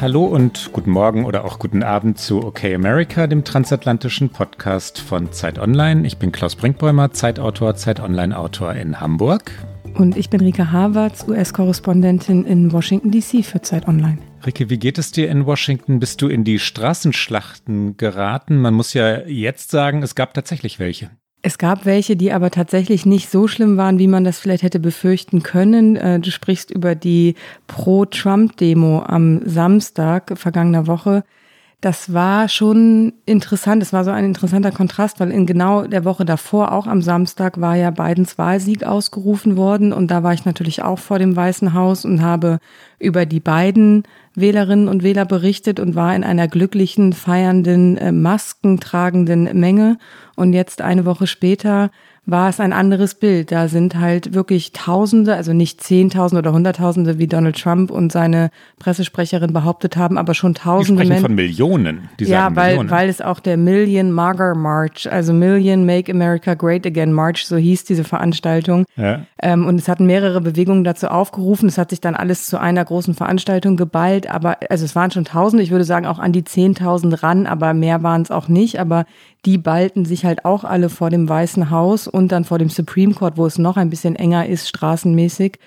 Hallo und guten Morgen oder auch guten Abend zu OK America, dem transatlantischen Podcast von Zeit Online. Ich bin Klaus Brinkbäumer, Zeitautor, Zeit Online Autor in Hamburg. Und ich bin Rike Havertz, US-Korrespondentin in Washington DC für Zeit Online. Rike, wie geht es dir in Washington? Bist du in die Straßenschlachten geraten? Man muss ja jetzt sagen, es gab tatsächlich welche. Es gab welche, die aber tatsächlich nicht so schlimm waren, wie man das vielleicht hätte befürchten können. Äh, du sprichst über die Pro-Trump-Demo am Samstag vergangener Woche. Das war schon interessant. Es war so ein interessanter Kontrast, weil in genau der Woche davor, auch am Samstag, war ja Bidens Wahlsieg ausgerufen worden. Und da war ich natürlich auch vor dem Weißen Haus und habe über die beiden Wählerinnen und Wähler berichtet und war in einer glücklichen, feiernden, äh, maskentragenden Menge. Und jetzt eine Woche später war es ein anderes Bild. Da sind halt wirklich Tausende, also nicht Zehntausende oder Hunderttausende, wie Donald Trump und seine Pressesprecherin behauptet haben, aber schon Tausende Menschen. von Millionen. Die ja, weil, Millionen. weil es auch der Million Mager March, also Million Make America Great Again March, so hieß diese Veranstaltung. Ja. Ähm, und es hatten mehrere Bewegungen dazu aufgerufen. Es hat sich dann alles zu einer großen Veranstaltung geballt, aber also es waren schon Tausende, ich würde sagen auch an die Zehntausend ran, aber mehr waren es auch nicht. Aber die ballten sich halt auch alle vor dem Weißen Haus und dann vor dem Supreme Court, wo es noch ein bisschen enger ist, straßenmäßig.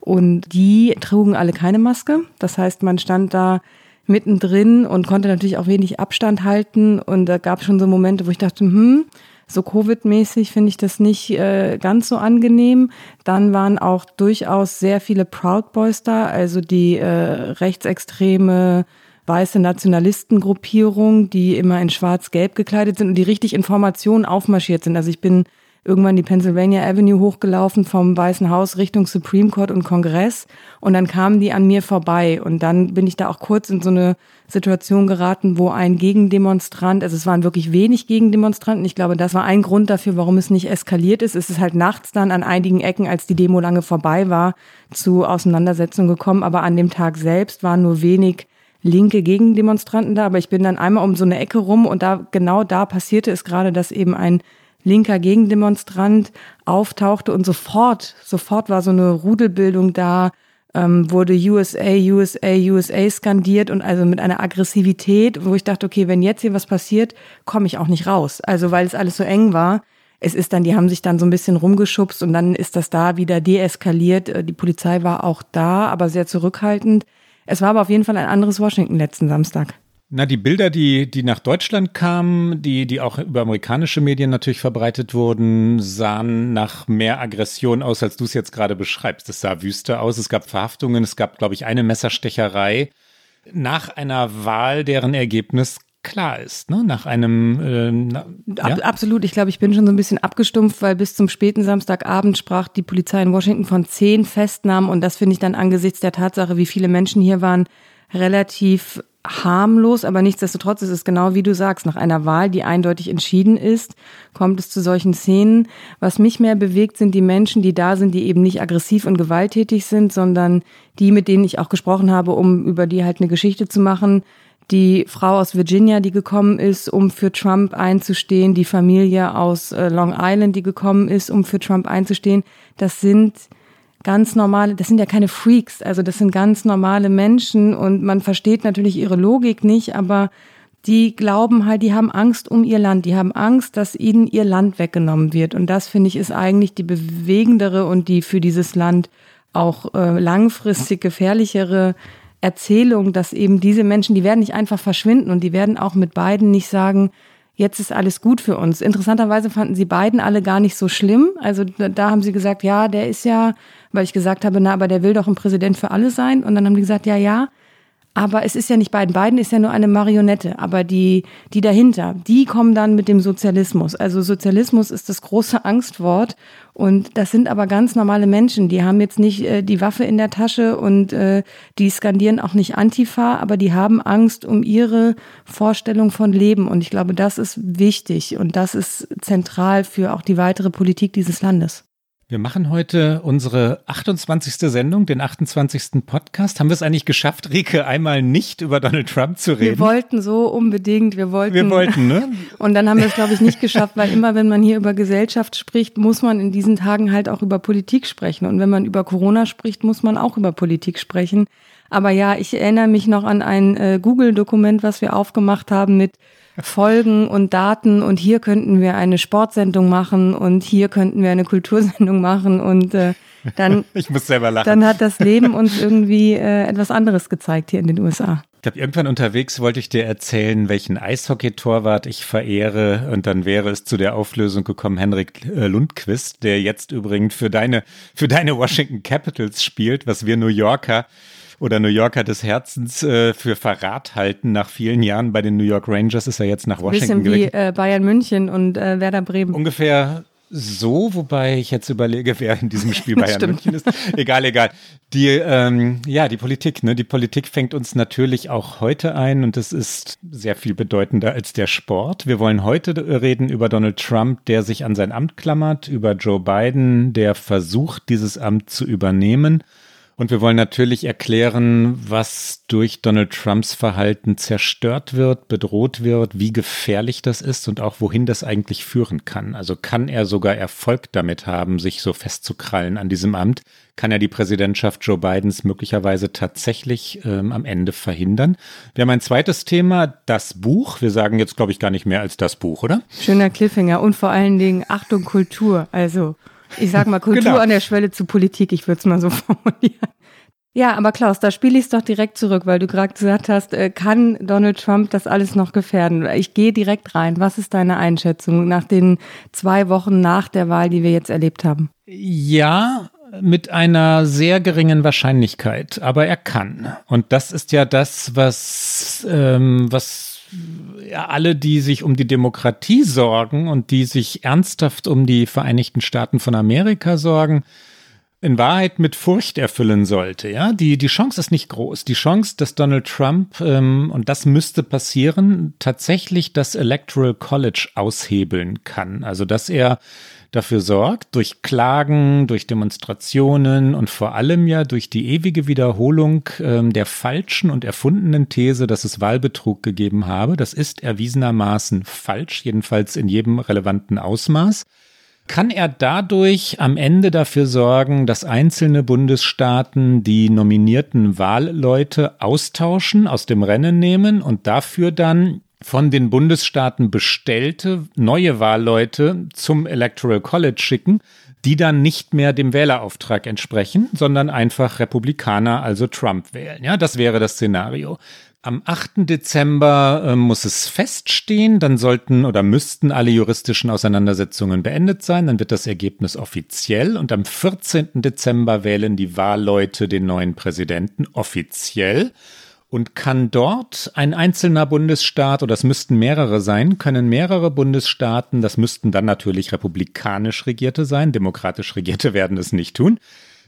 Und die trugen alle keine Maske. Das heißt, man stand da mittendrin und konnte natürlich auch wenig Abstand halten. Und da gab es schon so Momente, wo ich dachte, hm, so Covid-mäßig finde ich das nicht äh, ganz so angenehm. Dann waren auch durchaus sehr viele Proud Boys da, also die äh, rechtsextreme weiße Nationalistengruppierung, die immer in schwarz-gelb gekleidet sind und die richtig Informationen aufmarschiert sind. Also ich bin irgendwann die Pennsylvania Avenue hochgelaufen vom Weißen Haus Richtung Supreme Court und Kongress und dann kamen die an mir vorbei und dann bin ich da auch kurz in so eine Situation geraten, wo ein Gegendemonstrant, also es waren wirklich wenig Gegendemonstranten, ich glaube, das war ein Grund dafür, warum es nicht eskaliert ist. Es ist halt nachts dann an einigen Ecken, als die Demo lange vorbei war, zu Auseinandersetzungen gekommen, aber an dem Tag selbst waren nur wenig linke Gegendemonstranten da, aber ich bin dann einmal um so eine Ecke rum und da genau da passierte es gerade, dass eben ein linker Gegendemonstrant auftauchte und sofort, sofort war so eine Rudelbildung da, ähm, wurde USA, USA, USA skandiert und also mit einer Aggressivität, wo ich dachte, okay, wenn jetzt hier was passiert, komme ich auch nicht raus. Also weil es alles so eng war. Es ist dann, die haben sich dann so ein bisschen rumgeschubst und dann ist das da wieder deeskaliert. Äh, die Polizei war auch da, aber sehr zurückhaltend. Es war aber auf jeden Fall ein anderes Washington letzten Samstag. Na, die Bilder, die, die nach Deutschland kamen, die, die auch über amerikanische Medien natürlich verbreitet wurden, sahen nach mehr Aggression aus, als du es jetzt gerade beschreibst. Es sah wüster aus, es gab Verhaftungen, es gab, glaube ich, eine Messerstecherei. Nach einer Wahl, deren Ergebnis klar ist, ne? Nach einem äh, na, ja? Absolut, ich glaube, ich bin schon so ein bisschen abgestumpft, weil bis zum späten Samstagabend sprach die Polizei in Washington von zehn Festnahmen und das finde ich dann angesichts der Tatsache, wie viele Menschen hier waren, relativ harmlos, aber nichtsdestotrotz ist es genau wie du sagst, nach einer Wahl, die eindeutig entschieden ist, kommt es zu solchen Szenen. Was mich mehr bewegt, sind die Menschen, die da sind, die eben nicht aggressiv und gewalttätig sind, sondern die, mit denen ich auch gesprochen habe, um über die halt eine Geschichte zu machen, die Frau aus Virginia, die gekommen ist, um für Trump einzustehen, die Familie aus äh, Long Island, die gekommen ist, um für Trump einzustehen, das sind ganz normale, das sind ja keine Freaks, also das sind ganz normale Menschen und man versteht natürlich ihre Logik nicht, aber die glauben halt, die haben Angst um ihr Land, die haben Angst, dass ihnen ihr Land weggenommen wird. Und das finde ich ist eigentlich die bewegendere und die für dieses Land auch äh, langfristig gefährlichere Erzählung, dass eben diese Menschen, die werden nicht einfach verschwinden und die werden auch mit beiden nicht sagen, jetzt ist alles gut für uns. Interessanterweise fanden sie beiden alle gar nicht so schlimm. Also da haben sie gesagt, ja, der ist ja, weil ich gesagt habe, na, aber der will doch ein Präsident für alle sein. Und dann haben die gesagt, ja, ja, aber es ist ja nicht beiden. Beiden ist ja nur eine Marionette. Aber die, die dahinter, die kommen dann mit dem Sozialismus. Also Sozialismus ist das große Angstwort. Und das sind aber ganz normale Menschen. Die haben jetzt nicht äh, die Waffe in der Tasche und äh, die skandieren auch nicht Antifa, aber die haben Angst um ihre Vorstellung von Leben. Und ich glaube, das ist wichtig und das ist zentral für auch die weitere Politik dieses Landes. Wir machen heute unsere 28. Sendung, den 28. Podcast. Haben wir es eigentlich geschafft, Rike, einmal nicht über Donald Trump zu reden? Wir wollten so unbedingt, wir wollten. Wir wollten, ne? Und dann haben wir es, glaube ich, nicht geschafft, weil immer, wenn man hier über Gesellschaft spricht, muss man in diesen Tagen halt auch über Politik sprechen. Und wenn man über Corona spricht, muss man auch über Politik sprechen. Aber ja, ich erinnere mich noch an ein äh, Google-Dokument, was wir aufgemacht haben mit Folgen und Daten und hier könnten wir eine Sportsendung machen und hier könnten wir eine Kultursendung machen und äh, dann, ich muss selber lachen. dann hat das Leben uns irgendwie äh, etwas anderes gezeigt hier in den USA. Ich glaube, irgendwann unterwegs wollte ich dir erzählen, welchen Eishockey-Torwart ich verehre. Und dann wäre es zu der Auflösung gekommen, Henrik äh, Lundquist, der jetzt übrigens für deine, für deine Washington Capitals spielt, was wir New Yorker oder New Yorker des Herzens äh, für Verrat halten. Nach vielen Jahren bei den New York Rangers ist er jetzt nach Washington Bisschen wie äh, Bayern München und äh, Werder Bremen. Ungefähr so, wobei ich jetzt überlege, wer in diesem Spiel Bayern München ist. Egal, egal. Die, ähm, ja, die Politik, ne? Die Politik fängt uns natürlich auch heute ein und es ist sehr viel bedeutender als der Sport. Wir wollen heute reden über Donald Trump, der sich an sein Amt klammert, über Joe Biden, der versucht, dieses Amt zu übernehmen und wir wollen natürlich erklären, was durch Donald Trumps Verhalten zerstört wird, bedroht wird, wie gefährlich das ist und auch wohin das eigentlich führen kann. Also kann er sogar Erfolg damit haben, sich so festzukrallen an diesem Amt? Kann er die Präsidentschaft Joe Bidens möglicherweise tatsächlich ähm, am Ende verhindern? Wir haben ein zweites Thema, das Buch. Wir sagen jetzt, glaube ich, gar nicht mehr als das Buch, oder? Schöner Cliffhanger und vor allen Dingen Achtung Kultur. Also ich sag mal, Kultur genau. an der Schwelle zu Politik, ich würde es mal so formulieren. Ja, aber Klaus, da spiele ich es doch direkt zurück, weil du gerade gesagt hast, äh, kann Donald Trump das alles noch gefährden? Ich gehe direkt rein. Was ist deine Einschätzung nach den zwei Wochen nach der Wahl, die wir jetzt erlebt haben? Ja, mit einer sehr geringen Wahrscheinlichkeit, aber er kann. Und das ist ja das, was, ähm, was alle, die sich um die Demokratie sorgen und die sich ernsthaft um die Vereinigten Staaten von Amerika sorgen, in Wahrheit mit Furcht erfüllen sollte. Ja, die, die Chance ist nicht groß. Die Chance, dass Donald Trump, ähm, und das müsste passieren, tatsächlich das Electoral College aushebeln kann. Also, dass er dafür sorgt, durch Klagen, durch Demonstrationen und vor allem ja durch die ewige Wiederholung ähm, der falschen und erfundenen These, dass es Wahlbetrug gegeben habe. Das ist erwiesenermaßen falsch, jedenfalls in jedem relevanten Ausmaß. Kann er dadurch am Ende dafür sorgen, dass einzelne Bundesstaaten die nominierten Wahlleute austauschen, aus dem Rennen nehmen und dafür dann von den Bundesstaaten bestellte neue Wahlleute zum Electoral College schicken, die dann nicht mehr dem Wählerauftrag entsprechen, sondern einfach Republikaner, also Trump wählen. Ja, das wäre das Szenario. Am 8. Dezember äh, muss es feststehen, dann sollten oder müssten alle juristischen Auseinandersetzungen beendet sein, dann wird das Ergebnis offiziell und am 14. Dezember wählen die Wahlleute den neuen Präsidenten offiziell und kann dort ein einzelner Bundesstaat, oder es müssten mehrere sein, können mehrere Bundesstaaten, das müssten dann natürlich republikanisch regierte sein, demokratisch regierte werden es nicht tun,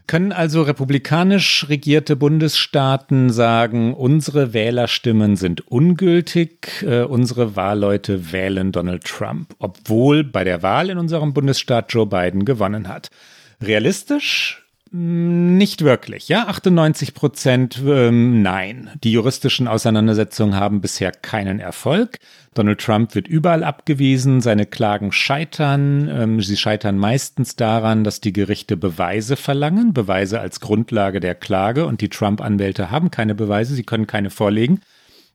können also republikanisch regierte Bundesstaaten sagen, unsere Wählerstimmen sind ungültig, äh, unsere Wahlleute wählen Donald Trump, obwohl bei der Wahl in unserem Bundesstaat Joe Biden gewonnen hat. Realistisch nicht wirklich, ja. 98 Prozent ähm, nein. Die juristischen Auseinandersetzungen haben bisher keinen Erfolg. Donald Trump wird überall abgewiesen, seine Klagen scheitern. Ähm, sie scheitern meistens daran, dass die Gerichte Beweise verlangen, Beweise als Grundlage der Klage und die Trump-Anwälte haben keine Beweise, sie können keine vorlegen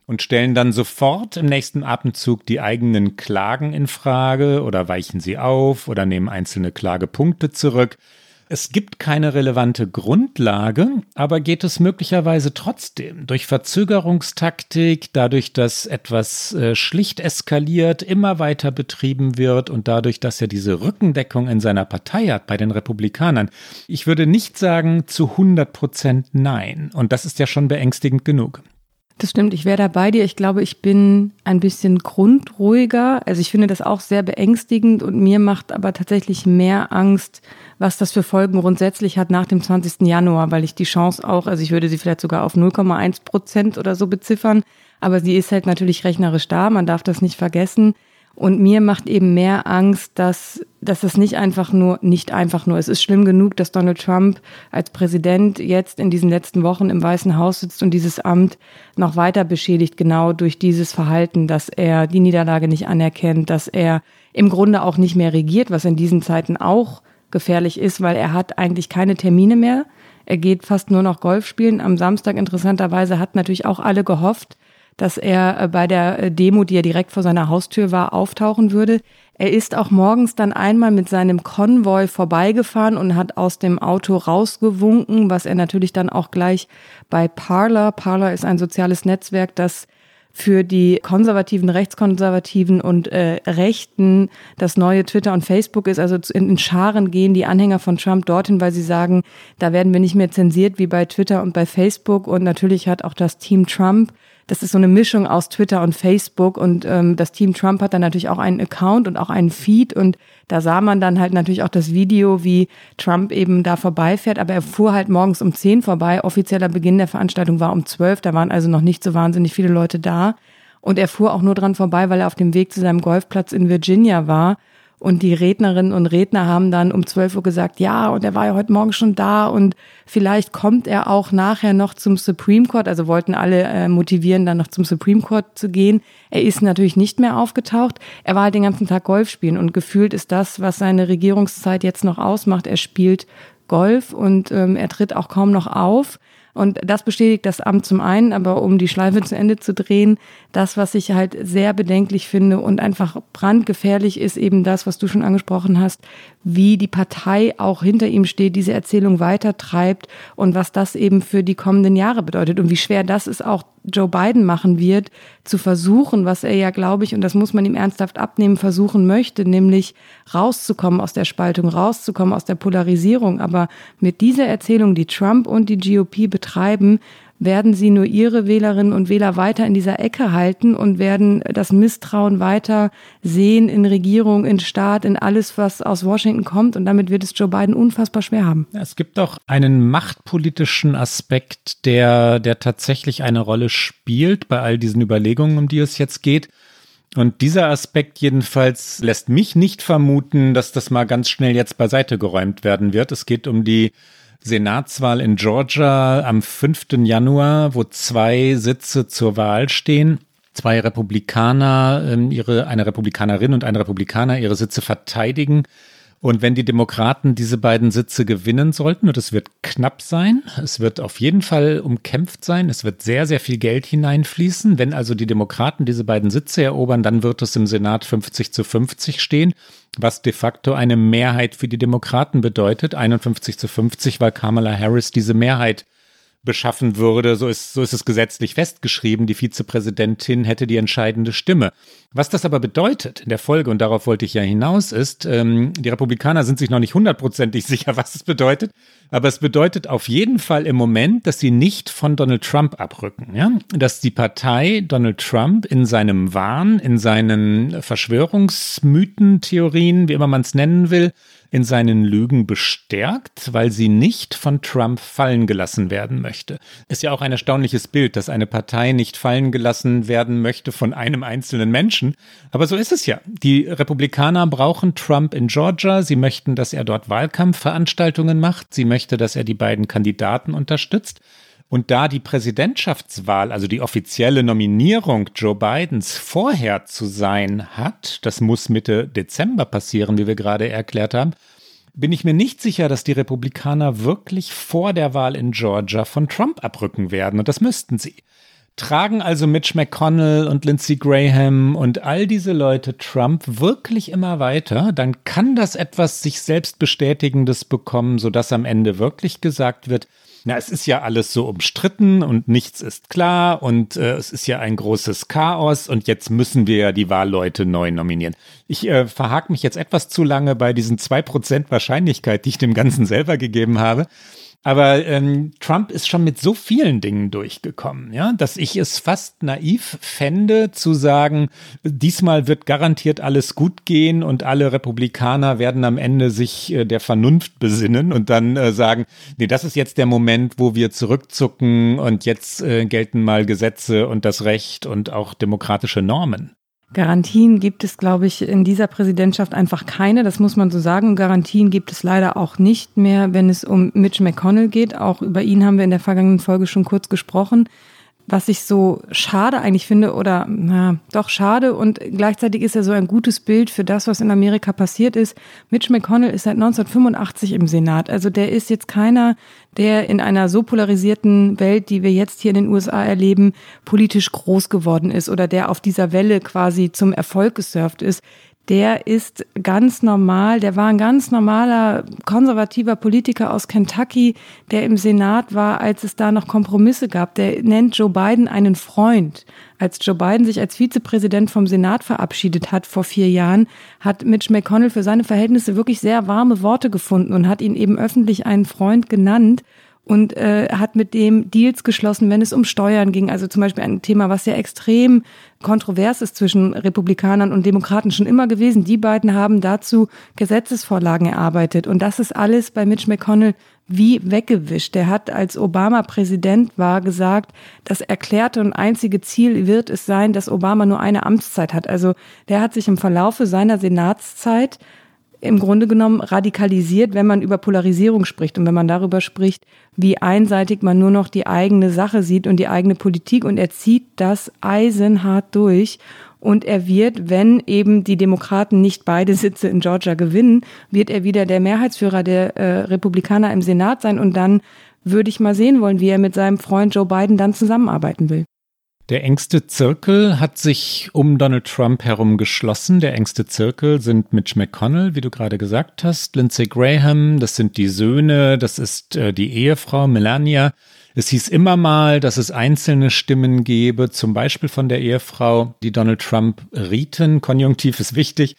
und stellen dann sofort im nächsten Atemzug die eigenen Klagen in Frage oder weichen sie auf oder nehmen einzelne Klagepunkte zurück. Es gibt keine relevante Grundlage, aber geht es möglicherweise trotzdem durch Verzögerungstaktik, dadurch, dass etwas äh, schlicht eskaliert, immer weiter betrieben wird und dadurch, dass er diese Rückendeckung in seiner Partei hat bei den Republikanern. Ich würde nicht sagen zu 100 Prozent nein. Und das ist ja schon beängstigend genug. Das stimmt, ich wäre da bei dir. Ich glaube, ich bin ein bisschen grundruhiger. Also ich finde das auch sehr beängstigend und mir macht aber tatsächlich mehr Angst, was das für Folgen grundsätzlich hat nach dem 20. Januar, weil ich die Chance auch, also ich würde sie vielleicht sogar auf 0,1 Prozent oder so beziffern, aber sie ist halt natürlich rechnerisch da, man darf das nicht vergessen. Und mir macht eben mehr Angst, dass, dass es nicht einfach nur, nicht einfach nur, es ist schlimm genug, dass Donald Trump als Präsident jetzt in diesen letzten Wochen im Weißen Haus sitzt und dieses Amt noch weiter beschädigt, genau durch dieses Verhalten, dass er die Niederlage nicht anerkennt, dass er im Grunde auch nicht mehr regiert, was in diesen Zeiten auch gefährlich ist, weil er hat eigentlich keine Termine mehr. Er geht fast nur noch Golf spielen. Am Samstag interessanterweise hat natürlich auch alle gehofft, dass er äh, bei der äh, Demo, die ja direkt vor seiner Haustür war, auftauchen würde. Er ist auch morgens dann einmal mit seinem Konvoi vorbeigefahren und hat aus dem Auto rausgewunken, was er natürlich dann auch gleich bei Parler, Parler ist ein soziales Netzwerk, das für die konservativen, rechtskonservativen und äh, Rechten das neue Twitter und Facebook ist. Also in, in Scharen gehen die Anhänger von Trump dorthin, weil sie sagen, da werden wir nicht mehr zensiert wie bei Twitter und bei Facebook. Und natürlich hat auch das Team Trump das ist so eine Mischung aus Twitter und Facebook und ähm, das Team Trump hat dann natürlich auch einen Account und auch einen Feed und da sah man dann halt natürlich auch das Video, wie Trump eben da vorbeifährt, aber er fuhr halt morgens um 10 vorbei. Offizieller Beginn der Veranstaltung war um 12, da waren also noch nicht so wahnsinnig viele Leute da. Und er fuhr auch nur dran vorbei, weil er auf dem Weg zu seinem Golfplatz in Virginia war. Und die Rednerinnen und Redner haben dann um 12 Uhr gesagt, ja, und er war ja heute Morgen schon da und vielleicht kommt er auch nachher noch zum Supreme Court. Also wollten alle äh, motivieren, dann noch zum Supreme Court zu gehen. Er ist natürlich nicht mehr aufgetaucht. Er war halt den ganzen Tag Golf spielen und gefühlt ist das, was seine Regierungszeit jetzt noch ausmacht. Er spielt Golf und ähm, er tritt auch kaum noch auf. Und das bestätigt das Amt zum einen, aber um die Schleife zu Ende zu drehen, das, was ich halt sehr bedenklich finde und einfach brandgefährlich ist, eben das, was du schon angesprochen hast, wie die Partei auch hinter ihm steht, diese Erzählung weitertreibt und was das eben für die kommenden Jahre bedeutet und wie schwer das ist auch Joe Biden machen wird, zu versuchen, was er ja, glaube ich, und das muss man ihm ernsthaft abnehmen, versuchen möchte, nämlich rauszukommen aus der Spaltung, rauszukommen aus der Polarisierung. Aber mit dieser Erzählung, die Trump und die GOP betreiben, werden sie nur ihre Wählerinnen und Wähler weiter in dieser Ecke halten und werden das Misstrauen weiter sehen in Regierung, in Staat, in alles, was aus Washington kommt. Und damit wird es Joe Biden unfassbar schwer haben. Es gibt auch einen machtpolitischen Aspekt, der, der tatsächlich eine Rolle spielt bei all diesen Überlegungen, um die es jetzt geht. Und dieser Aspekt jedenfalls lässt mich nicht vermuten, dass das mal ganz schnell jetzt beiseite geräumt werden wird. Es geht um die Senatswahl in Georgia am 5. Januar, wo zwei Sitze zur Wahl stehen. Zwei Republikaner, ähm, ihre, eine Republikanerin und ein Republikaner ihre Sitze verteidigen. Und wenn die Demokraten diese beiden Sitze gewinnen sollten, und es wird knapp sein, es wird auf jeden Fall umkämpft sein, es wird sehr, sehr viel Geld hineinfließen. Wenn also die Demokraten diese beiden Sitze erobern, dann wird es im Senat 50 zu 50 stehen, was de facto eine Mehrheit für die Demokraten bedeutet. 51 zu 50, weil Kamala Harris diese Mehrheit beschaffen würde. So ist, so ist es gesetzlich festgeschrieben. Die Vizepräsidentin hätte die entscheidende Stimme. Was das aber bedeutet in der Folge, und darauf wollte ich ja hinaus, ist, ähm, die Republikaner sind sich noch nicht hundertprozentig sicher, was es bedeutet. Aber es bedeutet auf jeden Fall im Moment, dass sie nicht von Donald Trump abrücken. Ja? Dass die Partei Donald Trump in seinem Wahn, in seinen Verschwörungsmythen, Theorien, wie immer man es nennen will, in seinen Lügen bestärkt, weil sie nicht von Trump fallen gelassen werden möchte. Ist ja auch ein erstaunliches Bild, dass eine Partei nicht fallen gelassen werden möchte von einem einzelnen Menschen. Aber so ist es ja. Die Republikaner brauchen Trump in Georgia. Sie möchten, dass er dort Wahlkampfveranstaltungen macht. Sie möchte, dass er die beiden Kandidaten unterstützt. Und da die Präsidentschaftswahl, also die offizielle Nominierung Joe Bidens vorher zu sein hat, das muss Mitte Dezember passieren, wie wir gerade erklärt haben, bin ich mir nicht sicher, dass die Republikaner wirklich vor der Wahl in Georgia von Trump abrücken werden. Und das müssten sie. Tragen also Mitch McConnell und Lindsey Graham und all diese Leute Trump wirklich immer weiter, dann kann das etwas sich selbst bestätigendes bekommen, sodass am Ende wirklich gesagt wird, na, es ist ja alles so umstritten und nichts ist klar und äh, es ist ja ein großes Chaos und jetzt müssen wir ja die Wahlleute neu nominieren. Ich äh, verhake mich jetzt etwas zu lange bei diesen zwei Prozent Wahrscheinlichkeit, die ich dem Ganzen selber gegeben habe. Aber ähm, Trump ist schon mit so vielen Dingen durchgekommen, ja, dass ich es fast naiv fände zu sagen, diesmal wird garantiert alles gut gehen und alle Republikaner werden am Ende sich äh, der Vernunft besinnen und dann äh, sagen, nee, das ist jetzt der Moment, wo wir zurückzucken und jetzt äh, gelten mal Gesetze und das Recht und auch demokratische Normen. Garantien gibt es, glaube ich, in dieser Präsidentschaft einfach keine. Das muss man so sagen. Garantien gibt es leider auch nicht mehr, wenn es um Mitch McConnell geht. Auch über ihn haben wir in der vergangenen Folge schon kurz gesprochen was ich so schade eigentlich finde oder na, doch schade und gleichzeitig ist er so ein gutes Bild für das, was in Amerika passiert ist. Mitch McConnell ist seit 1985 im Senat. Also der ist jetzt keiner, der in einer so polarisierten Welt, die wir jetzt hier in den USA erleben, politisch groß geworden ist oder der auf dieser Welle quasi zum Erfolg gesurft ist der ist ganz normal, der war ein ganz normaler konservativer Politiker aus Kentucky, der im Senat war, als es da noch Kompromisse gab. Der nennt Joe Biden einen Freund. Als Joe Biden sich als Vizepräsident vom Senat verabschiedet hat vor vier Jahren, hat Mitch McConnell für seine Verhältnisse wirklich sehr warme Worte gefunden und hat ihn eben öffentlich einen Freund genannt und äh, hat mit dem Deals geschlossen, wenn es um Steuern ging. Also zum Beispiel ein Thema, was ja extrem kontrovers ist zwischen Republikanern und Demokraten schon immer gewesen. Die beiden haben dazu Gesetzesvorlagen erarbeitet. Und das ist alles bei Mitch McConnell wie weggewischt. Der hat, als Obama Präsident war, gesagt, das erklärte und einzige Ziel wird es sein, dass Obama nur eine Amtszeit hat. Also der hat sich im Verlaufe seiner Senatszeit im Grunde genommen radikalisiert, wenn man über Polarisierung spricht und wenn man darüber spricht, wie einseitig man nur noch die eigene Sache sieht und die eigene Politik. Und er zieht das eisenhart durch. Und er wird, wenn eben die Demokraten nicht beide Sitze in Georgia gewinnen, wird er wieder der Mehrheitsführer der äh, Republikaner im Senat sein. Und dann würde ich mal sehen wollen, wie er mit seinem Freund Joe Biden dann zusammenarbeiten will. Der engste Zirkel hat sich um Donald Trump herum geschlossen. Der engste Zirkel sind Mitch McConnell, wie du gerade gesagt hast, Lindsey Graham, das sind die Söhne, das ist äh, die Ehefrau Melania. Es hieß immer mal, dass es einzelne Stimmen gebe, zum Beispiel von der Ehefrau, die Donald Trump rieten. Konjunktiv ist wichtig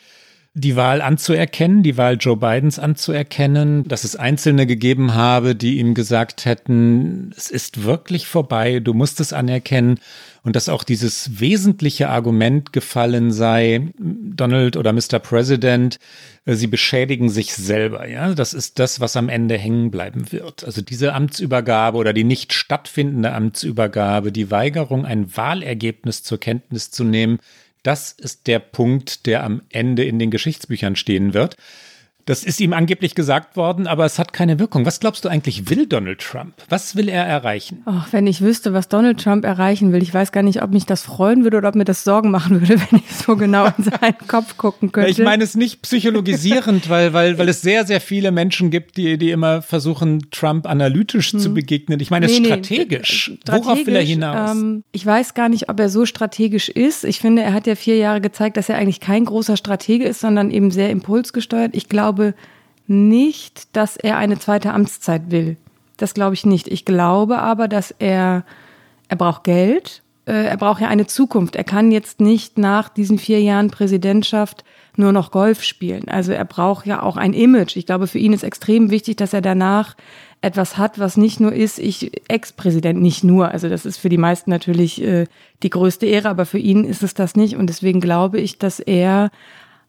die Wahl anzuerkennen, die Wahl Joe Bidens anzuerkennen, dass es Einzelne gegeben habe, die ihm gesagt hätten, es ist wirklich vorbei, du musst es anerkennen und dass auch dieses wesentliche Argument gefallen sei, Donald oder Mr. President, äh, sie beschädigen sich selber, ja, das ist das, was am Ende hängen bleiben wird. Also diese Amtsübergabe oder die nicht stattfindende Amtsübergabe, die Weigerung, ein Wahlergebnis zur Kenntnis zu nehmen, das ist der Punkt, der am Ende in den Geschichtsbüchern stehen wird. Das ist ihm angeblich gesagt worden, aber es hat keine Wirkung. Was glaubst du eigentlich, will Donald Trump? Was will er erreichen? Ach, wenn ich wüsste, was Donald Trump erreichen will, ich weiß gar nicht, ob mich das freuen würde oder ob mir das Sorgen machen würde, wenn ich so genau in seinen Kopf gucken könnte. Ich meine es nicht psychologisierend, weil, weil, weil es sehr, sehr viele Menschen gibt, die, die immer versuchen, Trump analytisch hm. zu begegnen. Ich meine es nee, strategisch. Nee, strategisch. Worauf will er hinaus? Ähm, ich weiß gar nicht, ob er so strategisch ist. Ich finde, er hat ja vier Jahre gezeigt, dass er eigentlich kein großer Stratege ist, sondern eben sehr impulsgesteuert. Ich glaube, glaube nicht, dass er eine zweite Amtszeit will. Das glaube ich nicht. Ich glaube aber, dass er, er braucht Geld, äh, er braucht ja eine Zukunft. Er kann jetzt nicht nach diesen vier Jahren Präsidentschaft nur noch Golf spielen. Also er braucht ja auch ein Image. Ich glaube, für ihn ist extrem wichtig, dass er danach etwas hat, was nicht nur ist, ich Ex-Präsident, nicht nur. Also das ist für die meisten natürlich äh, die größte Ehre, aber für ihn ist es das nicht. Und deswegen glaube ich, dass er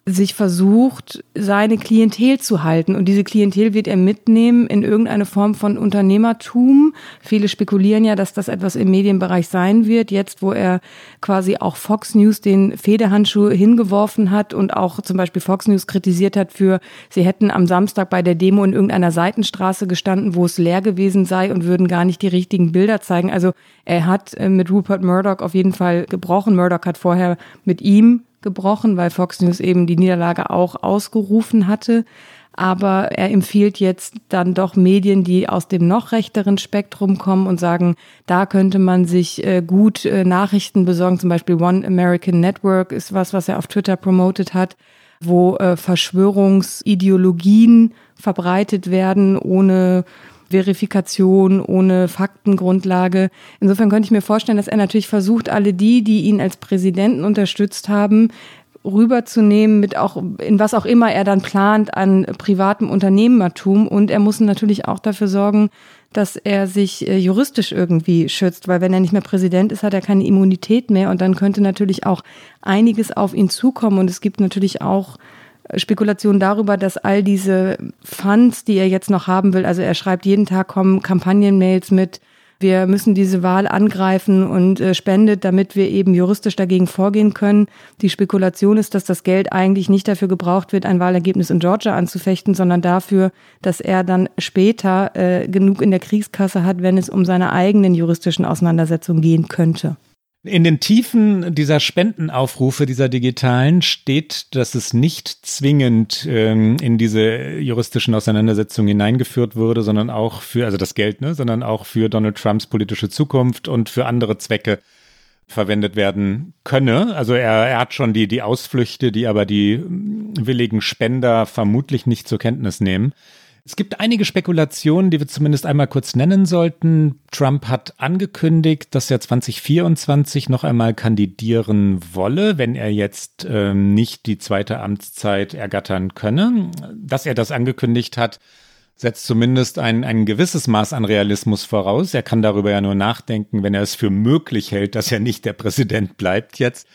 sich versucht, seine Klientel zu halten. Und diese Klientel wird er mitnehmen in irgendeine Form von Unternehmertum. Viele spekulieren ja, dass das etwas im Medienbereich sein wird. Jetzt, wo er quasi auch Fox News den Federhandschuh hingeworfen hat und auch zum Beispiel Fox News kritisiert hat für, sie hätten am Samstag bei der Demo in irgendeiner Seitenstraße gestanden, wo es leer gewesen sei und würden gar nicht die richtigen Bilder zeigen. Also er hat äh, mit Rupert Murdoch auf jeden Fall gebrochen. Murdoch hat vorher mit ihm gebrochen, weil Fox News eben die Niederlage auch ausgerufen hatte. Aber er empfiehlt jetzt dann doch Medien, die aus dem noch rechteren Spektrum kommen und sagen, da könnte man sich äh, gut äh, Nachrichten besorgen. Zum Beispiel One American Network ist was, was er auf Twitter promotet hat, wo äh, Verschwörungsideologien verbreitet werden, ohne Verifikation, ohne Faktengrundlage. Insofern könnte ich mir vorstellen, dass er natürlich versucht, alle die, die ihn als Präsidenten unterstützt haben, rüberzunehmen mit auch, in was auch immer er dann plant an privatem Unternehmertum. Und er muss natürlich auch dafür sorgen, dass er sich äh, juristisch irgendwie schützt, weil wenn er nicht mehr Präsident ist, hat er keine Immunität mehr und dann könnte natürlich auch einiges auf ihn zukommen. Und es gibt natürlich auch Spekulationen darüber, dass all diese Funds, die er jetzt noch haben will, also er schreibt jeden Tag kommen Kampagnenmails mit wir müssen diese Wahl angreifen und äh, spendet, damit wir eben juristisch dagegen vorgehen können. Die Spekulation ist, dass das Geld eigentlich nicht dafür gebraucht wird, ein Wahlergebnis in Georgia anzufechten, sondern dafür, dass er dann später äh, genug in der Kriegskasse hat, wenn es um seine eigenen juristischen Auseinandersetzungen gehen könnte. In den Tiefen dieser Spendenaufrufe, dieser digitalen, steht, dass es nicht zwingend ähm, in diese juristischen Auseinandersetzungen hineingeführt wurde, sondern auch für, also das Geld, ne, sondern auch für Donald Trumps politische Zukunft und für andere Zwecke verwendet werden könne. Also er, er hat schon die, die Ausflüchte, die aber die willigen Spender vermutlich nicht zur Kenntnis nehmen. Es gibt einige Spekulationen, die wir zumindest einmal kurz nennen sollten. Trump hat angekündigt, dass er 2024 noch einmal kandidieren wolle, wenn er jetzt äh, nicht die zweite Amtszeit ergattern könne. Dass er das angekündigt hat, setzt zumindest ein, ein gewisses Maß an Realismus voraus. Er kann darüber ja nur nachdenken, wenn er es für möglich hält, dass er nicht der Präsident bleibt jetzt.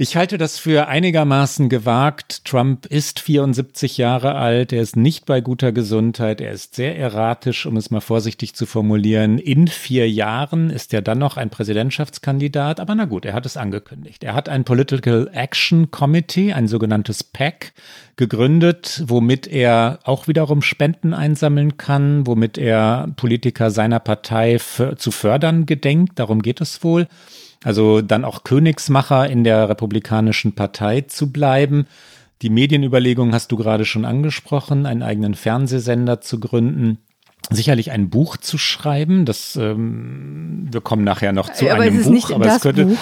Ich halte das für einigermaßen gewagt. Trump ist 74 Jahre alt, er ist nicht bei guter Gesundheit, er ist sehr erratisch, um es mal vorsichtig zu formulieren. In vier Jahren ist er dann noch ein Präsidentschaftskandidat, aber na gut, er hat es angekündigt. Er hat ein Political Action Committee, ein sogenanntes PAC, gegründet, womit er auch wiederum Spenden einsammeln kann, womit er Politiker seiner Partei zu fördern gedenkt. Darum geht es wohl. Also dann auch Königsmacher in der Republikanischen Partei zu bleiben. Die Medienüberlegung hast du gerade schon angesprochen, einen eigenen Fernsehsender zu gründen. Sicherlich ein Buch zu schreiben, das ähm, wir kommen nachher noch zu aber einem Buch, aber es könnte, Buch.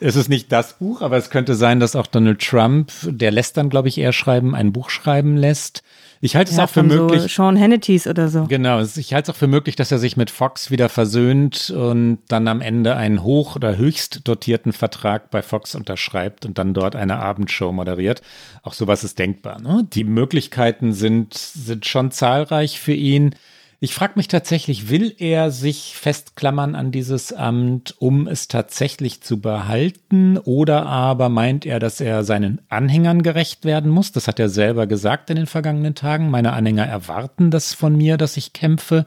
Es ist nicht das Buch, aber es könnte sein, dass auch Donald Trump, der lässt dann, glaube ich, eher schreiben, ein Buch schreiben lässt. Ich halte es auch für möglich. So Sean Hannitys oder so. Genau, ich halte es auch für möglich, dass er sich mit Fox wieder versöhnt und dann am Ende einen hoch- oder höchst dotierten Vertrag bei Fox unterschreibt und dann dort eine Abendshow moderiert. Auch sowas ist denkbar. Ne? Die Möglichkeiten sind, sind schon zahlreich für ihn. Ich frage mich tatsächlich, will er sich festklammern an dieses Amt, um es tatsächlich zu behalten? Oder aber meint er, dass er seinen Anhängern gerecht werden muss? Das hat er selber gesagt in den vergangenen Tagen. Meine Anhänger erwarten das von mir, dass ich kämpfe.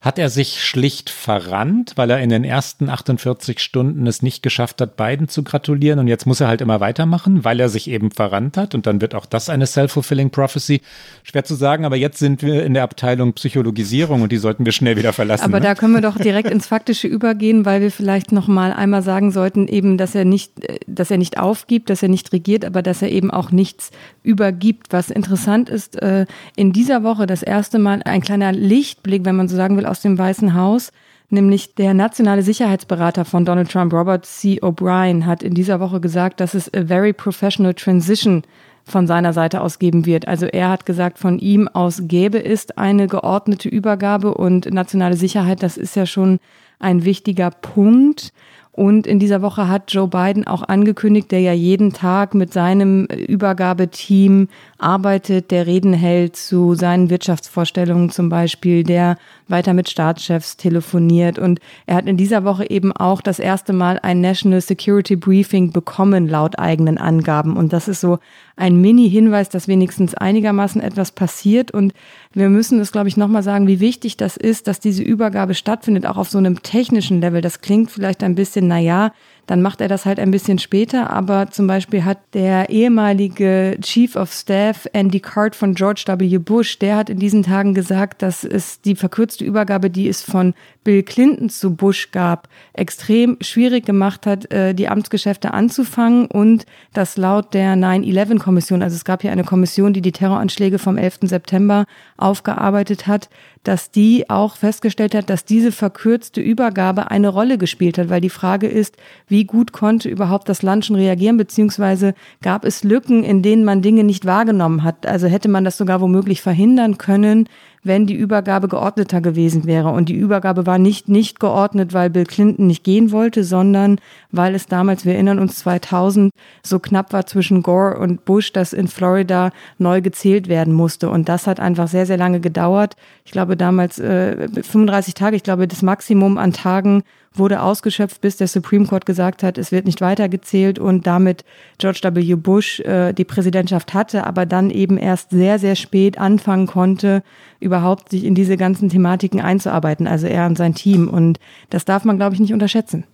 Hat er sich schlicht verrannt, weil er in den ersten 48 Stunden es nicht geschafft hat, beiden zu gratulieren und jetzt muss er halt immer weitermachen, weil er sich eben verrannt hat und dann wird auch das eine self-fulfilling prophecy. Schwer zu sagen, aber jetzt sind wir in der Abteilung Psychologisierung und die sollten wir schnell wieder verlassen. Aber ne? da können wir doch direkt ins Faktische übergehen, weil wir vielleicht noch mal einmal sagen sollten, eben, dass er nicht, dass er nicht aufgibt, dass er nicht regiert, aber dass er eben auch nichts übergibt. Was interessant ist, äh, in dieser Woche das erste Mal ein kleiner Lichtblick, wenn man so sagen will, aus dem Weißen Haus. Nämlich der nationale Sicherheitsberater von Donald Trump, Robert C. O'Brien, hat in dieser Woche gesagt, dass es a very professional transition von seiner Seite aus geben wird. Also er hat gesagt, von ihm aus gäbe es eine geordnete Übergabe und nationale Sicherheit, das ist ja schon ein wichtiger Punkt. Und in dieser Woche hat Joe Biden auch angekündigt, der ja jeden Tag mit seinem Übergabeteam arbeitet, der Reden hält zu seinen Wirtschaftsvorstellungen zum Beispiel, der weiter mit Staatschefs telefoniert. Und er hat in dieser Woche eben auch das erste Mal ein National Security Briefing bekommen, laut eigenen Angaben. Und das ist so ein Mini-Hinweis, dass wenigstens einigermaßen etwas passiert. Und wir müssen es, glaube ich, nochmal sagen, wie wichtig das ist, dass diese Übergabe stattfindet, auch auf so einem technischen Level. Das klingt vielleicht ein bisschen, naja, dann macht er das halt ein bisschen später. Aber zum Beispiel hat der ehemalige Chief of Staff Andy Card von George W. Bush, der hat in diesen Tagen gesagt, dass es die verkürzte Übergabe, die es von Bill Clinton zu Bush gab, extrem schwierig gemacht hat, äh, die Amtsgeschäfte anzufangen und das laut der 9-11-Kommission, also es gab hier eine Kommission, die die Terroranschläge vom 11. September aufgearbeitet hat, dass die auch festgestellt hat, dass diese verkürzte Übergabe eine Rolle gespielt hat, weil die Frage ist, wie gut konnte überhaupt das Land schon reagieren, beziehungsweise gab es Lücken, in denen man Dinge nicht wahrgenommen hat. Also hätte man das sogar womöglich verhindern können, wenn die Übergabe geordneter gewesen wäre. Und die Übergabe war nicht nicht geordnet, weil Bill Clinton nicht gehen wollte, sondern weil es damals, wir erinnern uns 2000, so knapp war zwischen Gore und Bush, dass in Florida neu gezählt werden musste. Und das hat einfach sehr, sehr lange gedauert. Ich glaube damals äh, 35 Tage, ich glaube das Maximum an Tagen, wurde ausgeschöpft, bis der Supreme Court gesagt hat, es wird nicht weitergezählt und damit George W. Bush äh, die Präsidentschaft hatte, aber dann eben erst sehr, sehr spät anfangen konnte, überhaupt sich in diese ganzen Thematiken einzuarbeiten, also er und sein Team. Und das darf man, glaube ich, nicht unterschätzen.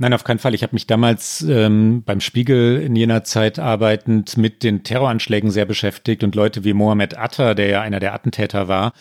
Nein, auf keinen Fall. Ich habe mich damals ähm, beim Spiegel in jener Zeit arbeitend mit den Terroranschlägen sehr beschäftigt und Leute wie Mohammed Atta, der ja einer der Attentäter war,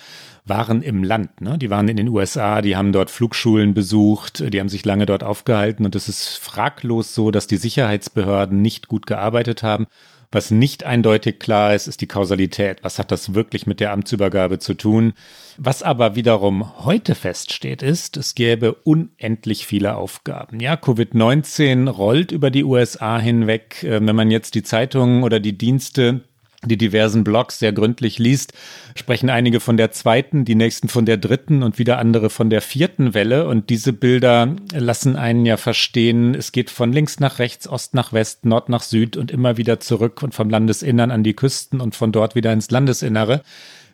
waren im Land. Ne? Die waren in den USA, die haben dort Flugschulen besucht, die haben sich lange dort aufgehalten und es ist fraglos so, dass die Sicherheitsbehörden nicht gut gearbeitet haben. Was nicht eindeutig klar ist, ist die Kausalität. Was hat das wirklich mit der Amtsübergabe zu tun? Was aber wiederum heute feststeht, ist, es gäbe unendlich viele Aufgaben. Ja, Covid-19 rollt über die USA hinweg. Äh, wenn man jetzt die Zeitungen oder die Dienste die diversen Blogs sehr gründlich liest, sprechen einige von der zweiten, die nächsten von der dritten und wieder andere von der vierten Welle. Und diese Bilder lassen einen ja verstehen, es geht von links nach rechts, Ost nach West, Nord nach Süd und immer wieder zurück und vom Landesinnern an die Küsten und von dort wieder ins Landesinnere.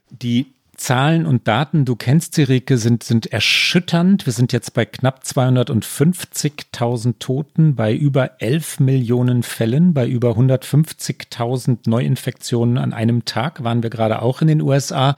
Die Zahlen und Daten, du kennst sie, Rike, sind, sind erschütternd. Wir sind jetzt bei knapp 250.000 Toten, bei über 11 Millionen Fällen, bei über 150.000 Neuinfektionen an einem Tag waren wir gerade auch in den USA.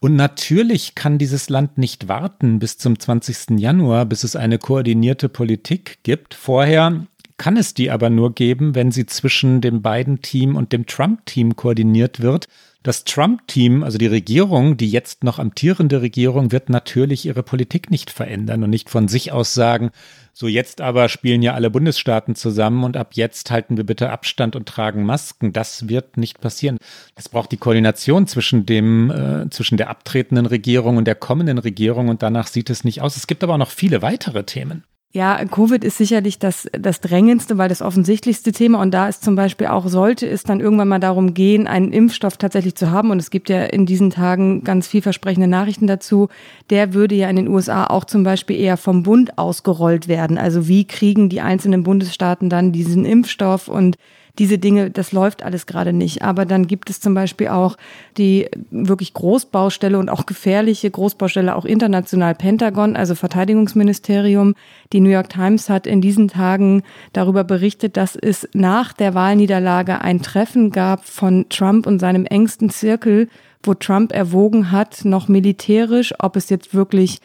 Und natürlich kann dieses Land nicht warten bis zum 20. Januar, bis es eine koordinierte Politik gibt. Vorher kann es die aber nur geben, wenn sie zwischen dem Biden-Team und dem Trump-Team koordiniert wird. Das Trump-Team, also die Regierung, die jetzt noch amtierende Regierung, wird natürlich ihre Politik nicht verändern und nicht von sich aus sagen, so jetzt aber spielen ja alle Bundesstaaten zusammen und ab jetzt halten wir bitte Abstand und tragen Masken. Das wird nicht passieren. Es braucht die Koordination zwischen dem, äh, zwischen der abtretenden Regierung und der kommenden Regierung und danach sieht es nicht aus. Es gibt aber auch noch viele weitere Themen. Ja, Covid ist sicherlich das, das drängendste, weil das offensichtlichste Thema. Und da ist zum Beispiel auch, sollte es dann irgendwann mal darum gehen, einen Impfstoff tatsächlich zu haben, und es gibt ja in diesen Tagen ganz vielversprechende Nachrichten dazu, der würde ja in den USA auch zum Beispiel eher vom Bund ausgerollt werden. Also wie kriegen die einzelnen Bundesstaaten dann diesen Impfstoff und diese Dinge, das läuft alles gerade nicht. Aber dann gibt es zum Beispiel auch die wirklich Großbaustelle und auch gefährliche Großbaustelle, auch international Pentagon, also Verteidigungsministerium. Die New York Times hat in diesen Tagen darüber berichtet, dass es nach der Wahlniederlage ein Treffen gab von Trump und seinem engsten Zirkel, wo Trump erwogen hat, noch militärisch, ob es jetzt wirklich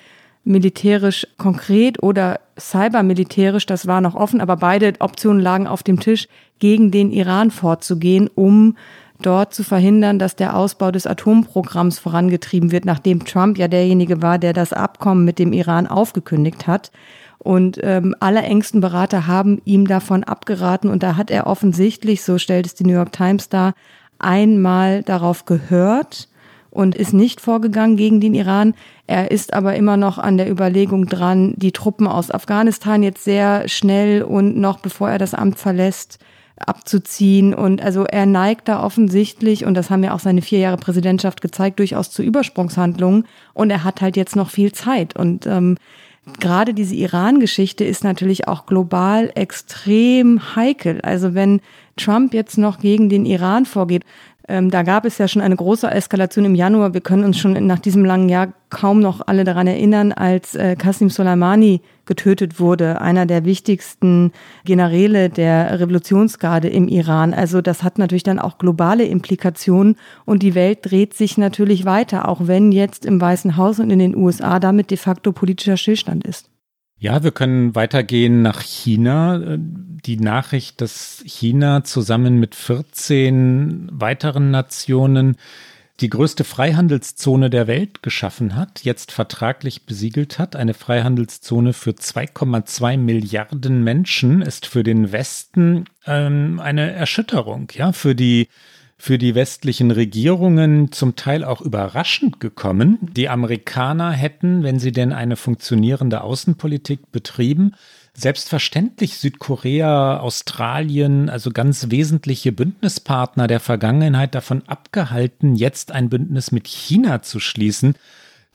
militärisch konkret oder cybermilitärisch, das war noch offen, aber beide Optionen lagen auf dem Tisch, gegen den Iran vorzugehen, um dort zu verhindern, dass der Ausbau des Atomprogramms vorangetrieben wird, nachdem Trump ja derjenige war, der das Abkommen mit dem Iran aufgekündigt hat. Und ähm, alle engsten Berater haben ihm davon abgeraten und da hat er offensichtlich, so stellt es die New York Times dar, einmal darauf gehört und ist nicht vorgegangen gegen den Iran. Er ist aber immer noch an der Überlegung dran, die Truppen aus Afghanistan jetzt sehr schnell und noch bevor er das Amt verlässt, abzuziehen. Und also er neigt da offensichtlich, und das haben ja auch seine vier Jahre Präsidentschaft gezeigt, durchaus zu Übersprungshandlungen. Und er hat halt jetzt noch viel Zeit. Und ähm, gerade diese Iran-Geschichte ist natürlich auch global extrem heikel. Also wenn Trump jetzt noch gegen den Iran vorgeht, ähm, da gab es ja schon eine große Eskalation im Januar. Wir können uns schon nach diesem langen Jahr kaum noch alle daran erinnern, als äh, Qasim Soleimani getötet wurde, einer der wichtigsten Generäle der Revolutionsgarde im Iran. Also das hat natürlich dann auch globale Implikationen und die Welt dreht sich natürlich weiter, auch wenn jetzt im Weißen Haus und in den USA damit de facto politischer Stillstand ist. Ja, wir können weitergehen nach China. Die Nachricht, dass China zusammen mit 14 weiteren Nationen die größte Freihandelszone der Welt geschaffen hat, jetzt vertraglich besiegelt hat. Eine Freihandelszone für 2,2 Milliarden Menschen ist für den Westen ähm, eine Erschütterung, ja, für die für die westlichen Regierungen zum Teil auch überraschend gekommen. Die Amerikaner hätten, wenn sie denn eine funktionierende Außenpolitik betrieben, selbstverständlich Südkorea, Australien, also ganz wesentliche Bündnispartner der Vergangenheit davon abgehalten, jetzt ein Bündnis mit China zu schließen.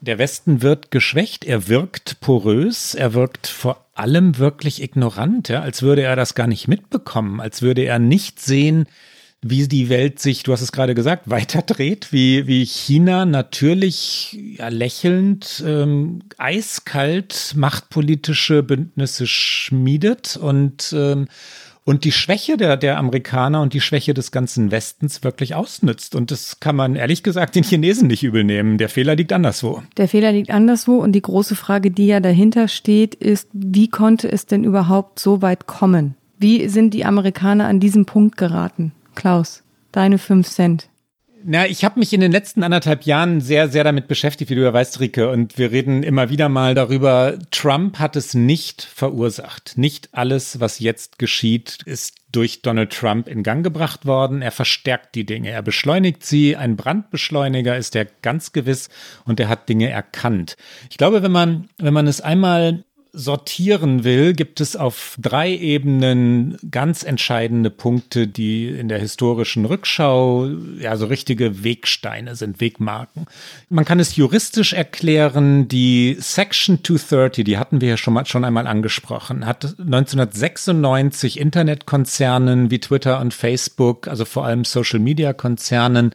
Der Westen wird geschwächt, er wirkt porös, er wirkt vor allem wirklich ignorant, ja, als würde er das gar nicht mitbekommen, als würde er nicht sehen, wie die Welt sich, du hast es gerade gesagt, weiterdreht, wie, wie China natürlich ja, lächelnd, ähm, eiskalt machtpolitische Bündnisse schmiedet und ähm, und die Schwäche der, der Amerikaner und die Schwäche des ganzen Westens wirklich ausnützt. Und das kann man ehrlich gesagt den Chinesen nicht übel nehmen. Der Fehler liegt anderswo. Der Fehler liegt anderswo. Und die große Frage, die ja dahinter steht, ist, wie konnte es denn überhaupt so weit kommen? Wie sind die Amerikaner an diesen Punkt geraten? Klaus, deine fünf Cent. Na, ich habe mich in den letzten anderthalb Jahren sehr, sehr damit beschäftigt, wie du ja weißt, Rike, und wir reden immer wieder mal darüber. Trump hat es nicht verursacht. Nicht alles, was jetzt geschieht, ist durch Donald Trump in Gang gebracht worden. Er verstärkt die Dinge, er beschleunigt sie. Ein Brandbeschleuniger ist er ganz gewiss und er hat Dinge erkannt. Ich glaube, wenn man, wenn man es einmal sortieren will, gibt es auf drei Ebenen ganz entscheidende Punkte, die in der historischen Rückschau ja so richtige Wegsteine sind, Wegmarken. Man kann es juristisch erklären, die Section 230, die hatten wir ja schon, mal, schon einmal angesprochen, hat 1996 Internetkonzernen wie Twitter und Facebook, also vor allem Social-Media-Konzernen,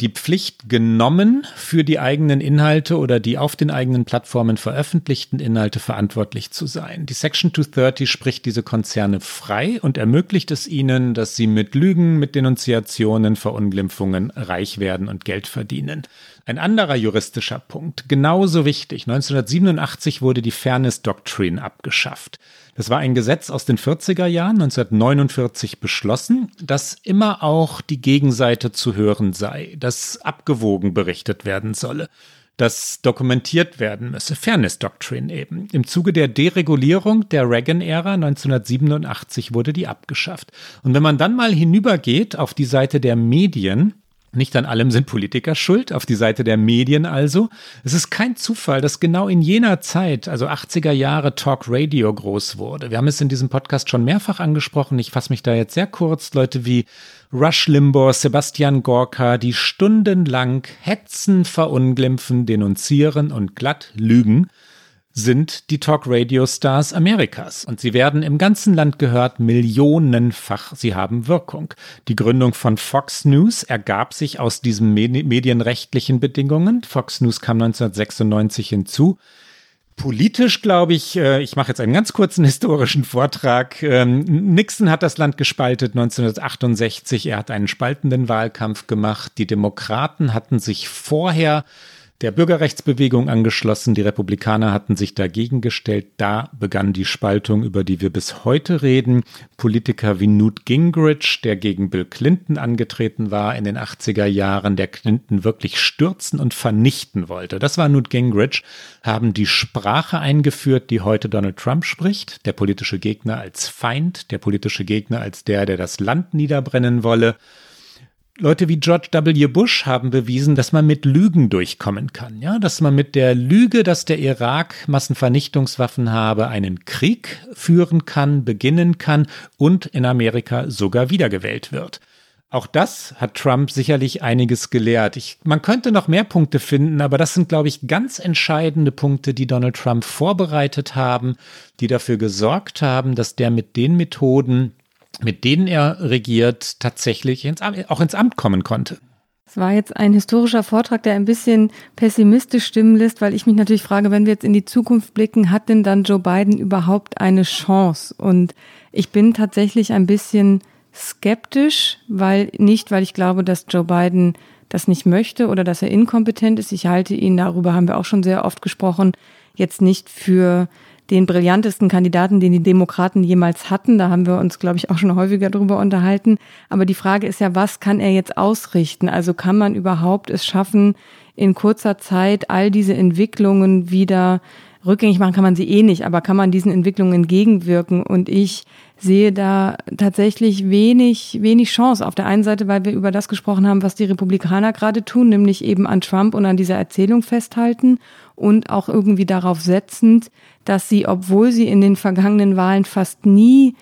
die Pflicht genommen, für die eigenen Inhalte oder die auf den eigenen Plattformen veröffentlichten Inhalte verantwortlich zu sein. Die Section 230 spricht diese Konzerne frei und ermöglicht es ihnen, dass sie mit Lügen, mit Denunziationen, Verunglimpfungen reich werden und Geld verdienen. Ein anderer juristischer Punkt, genauso wichtig. 1987 wurde die Fairness Doctrine abgeschafft. Das war ein Gesetz aus den 40er Jahren, 1949 beschlossen, dass immer auch die Gegenseite zu hören sei, dass abgewogen berichtet werden solle dass dokumentiert werden müsse. Fairness Doctrine eben. Im Zuge der Deregulierung der Reagan-Ära 1987 wurde die abgeschafft. Und wenn man dann mal hinübergeht auf die Seite der Medien, nicht an allem sind Politiker schuld, auf die Seite der Medien also. Es ist kein Zufall, dass genau in jener Zeit, also 80er Jahre, Talk Radio groß wurde. Wir haben es in diesem Podcast schon mehrfach angesprochen. Ich fasse mich da jetzt sehr kurz. Leute wie Rush Limbaugh, Sebastian Gorka, die stundenlang hetzen, verunglimpfen, denunzieren und glatt lügen sind die Talk-Radio-Stars Amerikas. Und sie werden im ganzen Land gehört, millionenfach. Sie haben Wirkung. Die Gründung von Fox News ergab sich aus diesen medienrechtlichen Bedingungen. Fox News kam 1996 hinzu. Politisch glaube ich, äh, ich mache jetzt einen ganz kurzen historischen Vortrag. Ähm, Nixon hat das Land gespaltet 1968. Er hat einen spaltenden Wahlkampf gemacht. Die Demokraten hatten sich vorher der Bürgerrechtsbewegung angeschlossen. Die Republikaner hatten sich dagegen gestellt. Da begann die Spaltung, über die wir bis heute reden. Politiker wie Newt Gingrich, der gegen Bill Clinton angetreten war in den 80er Jahren, der Clinton wirklich stürzen und vernichten wollte. Das war Newt Gingrich, haben die Sprache eingeführt, die heute Donald Trump spricht. Der politische Gegner als Feind, der politische Gegner als der, der das Land niederbrennen wolle. Leute wie George W. Bush haben bewiesen, dass man mit Lügen durchkommen kann. Ja, dass man mit der Lüge, dass der Irak Massenvernichtungswaffen habe, einen Krieg führen kann, beginnen kann und in Amerika sogar wiedergewählt wird. Auch das hat Trump sicherlich einiges gelehrt. Ich, man könnte noch mehr Punkte finden, aber das sind, glaube ich, ganz entscheidende Punkte, die Donald Trump vorbereitet haben, die dafür gesorgt haben, dass der mit den Methoden, mit denen er regiert, tatsächlich ins auch ins Amt kommen konnte. Es war jetzt ein historischer Vortrag, der ein bisschen pessimistisch stimmen lässt, weil ich mich natürlich frage, wenn wir jetzt in die Zukunft blicken, hat denn dann Joe Biden überhaupt eine Chance? Und ich bin tatsächlich ein bisschen skeptisch, weil nicht, weil ich glaube, dass Joe Biden das nicht möchte oder dass er inkompetent ist. Ich halte ihn, darüber haben wir auch schon sehr oft gesprochen, jetzt nicht für den brillantesten Kandidaten, den die Demokraten jemals hatten. Da haben wir uns, glaube ich, auch schon häufiger drüber unterhalten. Aber die Frage ist ja, was kann er jetzt ausrichten? Also kann man überhaupt es schaffen, in kurzer Zeit all diese Entwicklungen wieder rückgängig machen kann man sie eh nicht, aber kann man diesen Entwicklungen entgegenwirken? Und ich sehe da tatsächlich wenig, wenig Chance. Auf der einen Seite, weil wir über das gesprochen haben, was die Republikaner gerade tun, nämlich eben an Trump und an dieser Erzählung festhalten und auch irgendwie darauf setzend, dass sie, obwohl sie in den vergangenen Wahlen fast nie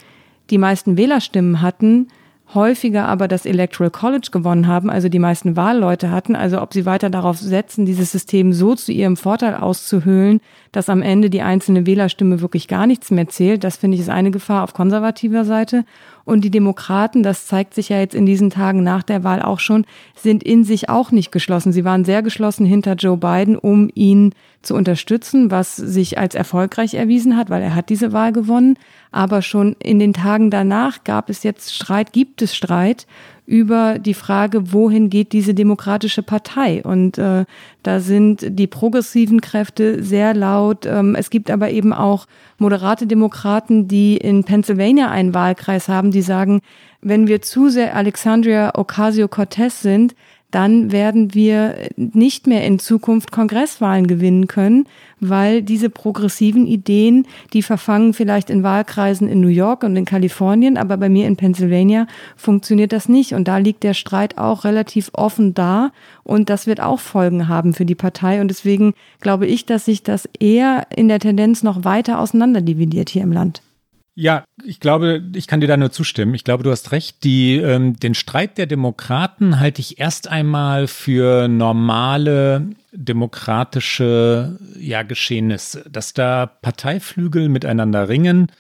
die meisten Wählerstimmen hatten, häufiger aber das Electoral College gewonnen haben, also die meisten Wahlleute hatten, also ob sie weiter darauf setzen, dieses System so zu ihrem Vorteil auszuhöhlen, dass am Ende die einzelne Wählerstimme wirklich gar nichts mehr zählt, das finde ich ist eine Gefahr auf konservativer Seite. Und die Demokraten, das zeigt sich ja jetzt in diesen Tagen nach der Wahl auch schon, sind in sich auch nicht geschlossen. Sie waren sehr geschlossen hinter Joe Biden, um ihn zu unterstützen, was sich als erfolgreich erwiesen hat, weil er hat diese Wahl gewonnen. Aber schon in den Tagen danach gab es jetzt Streit, gibt es Streit über die Frage, wohin geht diese demokratische Partei. Und äh, da sind die progressiven Kräfte sehr laut. Ähm, es gibt aber eben auch moderate Demokraten, die in Pennsylvania einen Wahlkreis haben, die sagen, wenn wir zu sehr Alexandria Ocasio-Cortez sind, dann werden wir nicht mehr in Zukunft Kongresswahlen gewinnen können, weil diese progressiven Ideen, die verfangen vielleicht in Wahlkreisen in New York und in Kalifornien, aber bei mir in Pennsylvania funktioniert das nicht. Und da liegt der Streit auch relativ offen da. Und das wird auch Folgen haben für die Partei. Und deswegen glaube ich, dass sich das eher in der Tendenz noch weiter auseinanderdividiert hier im Land. Ja, ich glaube, ich kann dir da nur zustimmen. Ich glaube, du hast recht. Die, ähm, den Streit der Demokraten halte ich erst einmal für normale demokratische ja, Geschehnisse, dass da Parteiflügel miteinander ringen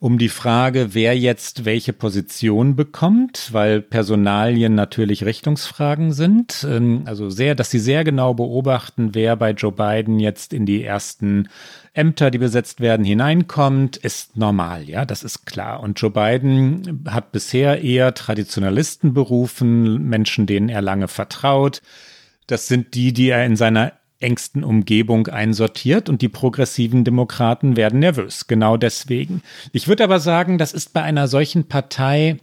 um die Frage, wer jetzt welche Position bekommt, weil Personalien natürlich Richtungsfragen sind. Ähm, also sehr, dass sie sehr genau beobachten, wer bei Joe Biden jetzt in die ersten Ämter, die besetzt werden, hineinkommt, ist normal, ja, das ist klar. Und Joe Biden hat bisher eher Traditionalisten berufen, Menschen, denen er lange vertraut. Das sind die, die er in seiner engsten Umgebung einsortiert und die progressiven Demokraten werden nervös. Genau deswegen. Ich würde aber sagen, das ist bei einer solchen Partei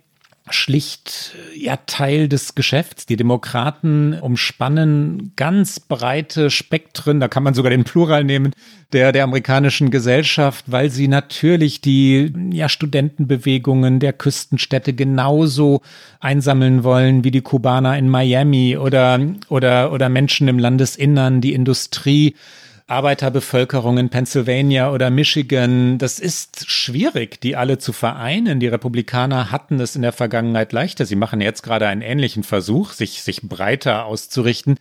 schlicht ja Teil des Geschäfts. Die Demokraten umspannen ganz breite Spektren, da kann man sogar den Plural nehmen, der, der amerikanischen Gesellschaft, weil sie natürlich die ja, Studentenbewegungen der Küstenstädte genauso einsammeln wollen wie die Kubaner in Miami oder, oder, oder Menschen im Landesinnern, die Industrie. Arbeiterbevölkerung in Pennsylvania oder Michigan. Das ist schwierig, die alle zu vereinen. Die Republikaner hatten es in der Vergangenheit leichter. Sie machen jetzt gerade einen ähnlichen Versuch, sich, sich breiter auszurichten.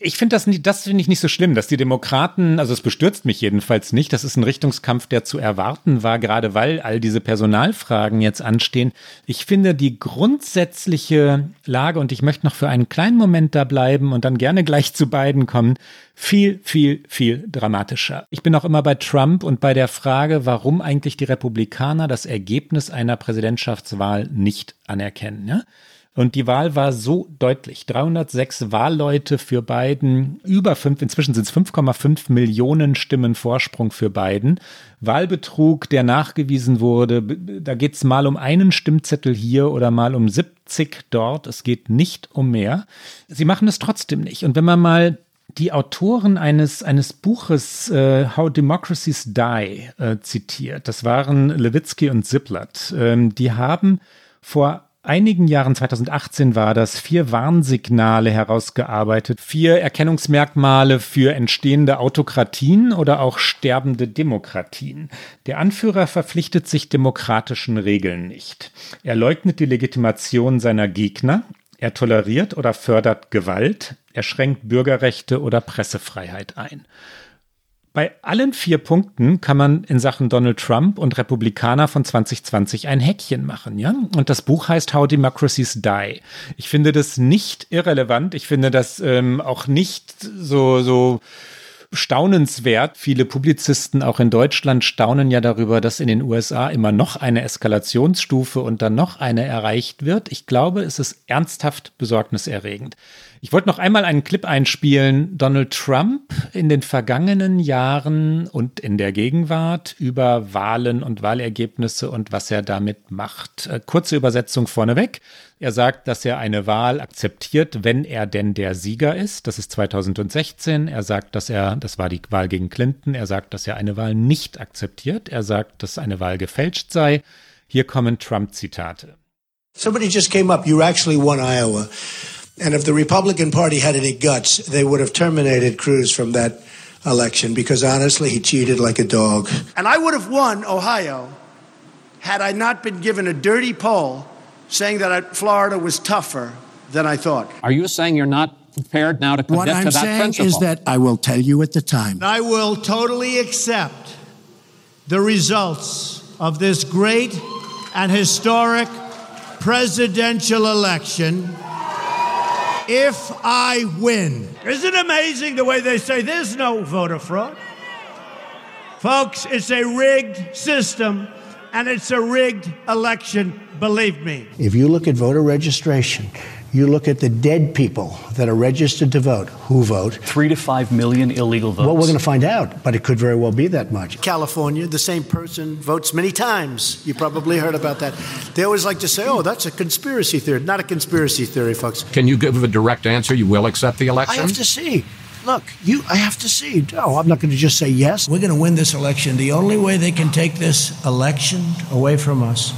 Ich finde das nicht, das finde ich nicht so schlimm, dass die Demokraten, also es bestürzt mich jedenfalls nicht. Das ist ein Richtungskampf, der zu erwarten war, gerade weil all diese Personalfragen jetzt anstehen. Ich finde die grundsätzliche Lage, und ich möchte noch für einen kleinen Moment da bleiben und dann gerne gleich zu beiden kommen, viel, viel, viel dramatischer. Ich bin auch immer bei Trump und bei der Frage, warum eigentlich die Republikaner das Ergebnis einer Präsidentschaftswahl nicht anerkennen. Ja? Und die Wahl war so deutlich. 306 Wahlleute für Biden, über fünf, inzwischen sind es 5,5 Millionen Stimmen Vorsprung für Biden. Wahlbetrug, der nachgewiesen wurde, da geht es mal um einen Stimmzettel hier oder mal um 70 dort. Es geht nicht um mehr. Sie machen es trotzdem nicht. Und wenn man mal die Autoren eines, eines Buches äh, How Democracies Die äh, zitiert, das waren Levitsky und Ziplat, ähm, die haben vor einigen Jahren, 2018 war das, vier Warnsignale herausgearbeitet, vier Erkennungsmerkmale für entstehende Autokratien oder auch sterbende Demokratien. Der Anführer verpflichtet sich demokratischen Regeln nicht. Er leugnet die Legitimation seiner Gegner. Er toleriert oder fördert Gewalt. Er schränkt Bürgerrechte oder Pressefreiheit ein. Bei allen vier Punkten kann man in Sachen Donald Trump und Republikaner von 2020 ein Häkchen machen, ja? Und das Buch heißt How Democracies Die. Ich finde das nicht irrelevant. Ich finde das ähm, auch nicht so, so staunenswert. Viele Publizisten auch in Deutschland staunen ja darüber, dass in den USA immer noch eine Eskalationsstufe und dann noch eine erreicht wird. Ich glaube, es ist ernsthaft besorgniserregend. Ich wollte noch einmal einen Clip einspielen. Donald Trump in den vergangenen Jahren und in der Gegenwart über Wahlen und Wahlergebnisse und was er damit macht. Äh, kurze Übersetzung vorneweg. Er sagt, dass er eine Wahl akzeptiert, wenn er denn der Sieger ist. Das ist 2016. Er sagt, dass er, das war die Wahl gegen Clinton, er sagt, dass er eine Wahl nicht akzeptiert. Er sagt, dass eine Wahl gefälscht sei. Hier kommen Trump-Zitate. Somebody just came up. You actually won Iowa. And if the Republican Party had any guts, they would have terminated Cruz from that election because honestly, he cheated like a dog. And I would have won Ohio had I not been given a dirty poll saying that Florida was tougher than I thought. Are you saying you're not prepared now to commit what I'm to that saying principle? is that I will tell you at the time. I will totally accept the results of this great and historic presidential election if I win. Isn't it amazing the way they say there's no voter fraud? Folks, it's a rigged system and it's a rigged election, believe me. If you look at voter registration, you look at the dead people that are registered to vote, who vote. Three to five million illegal votes. Well, we're going to find out, but it could very well be that much. California, the same person votes many times. You probably heard about that. They always like to say, oh, that's a conspiracy theory. Not a conspiracy theory, folks. Can you give a direct answer? You will accept the election? I have to see. Look, you, I have to see. No, I'm not going to just say yes. We're going to win this election. The only way they can take this election away from us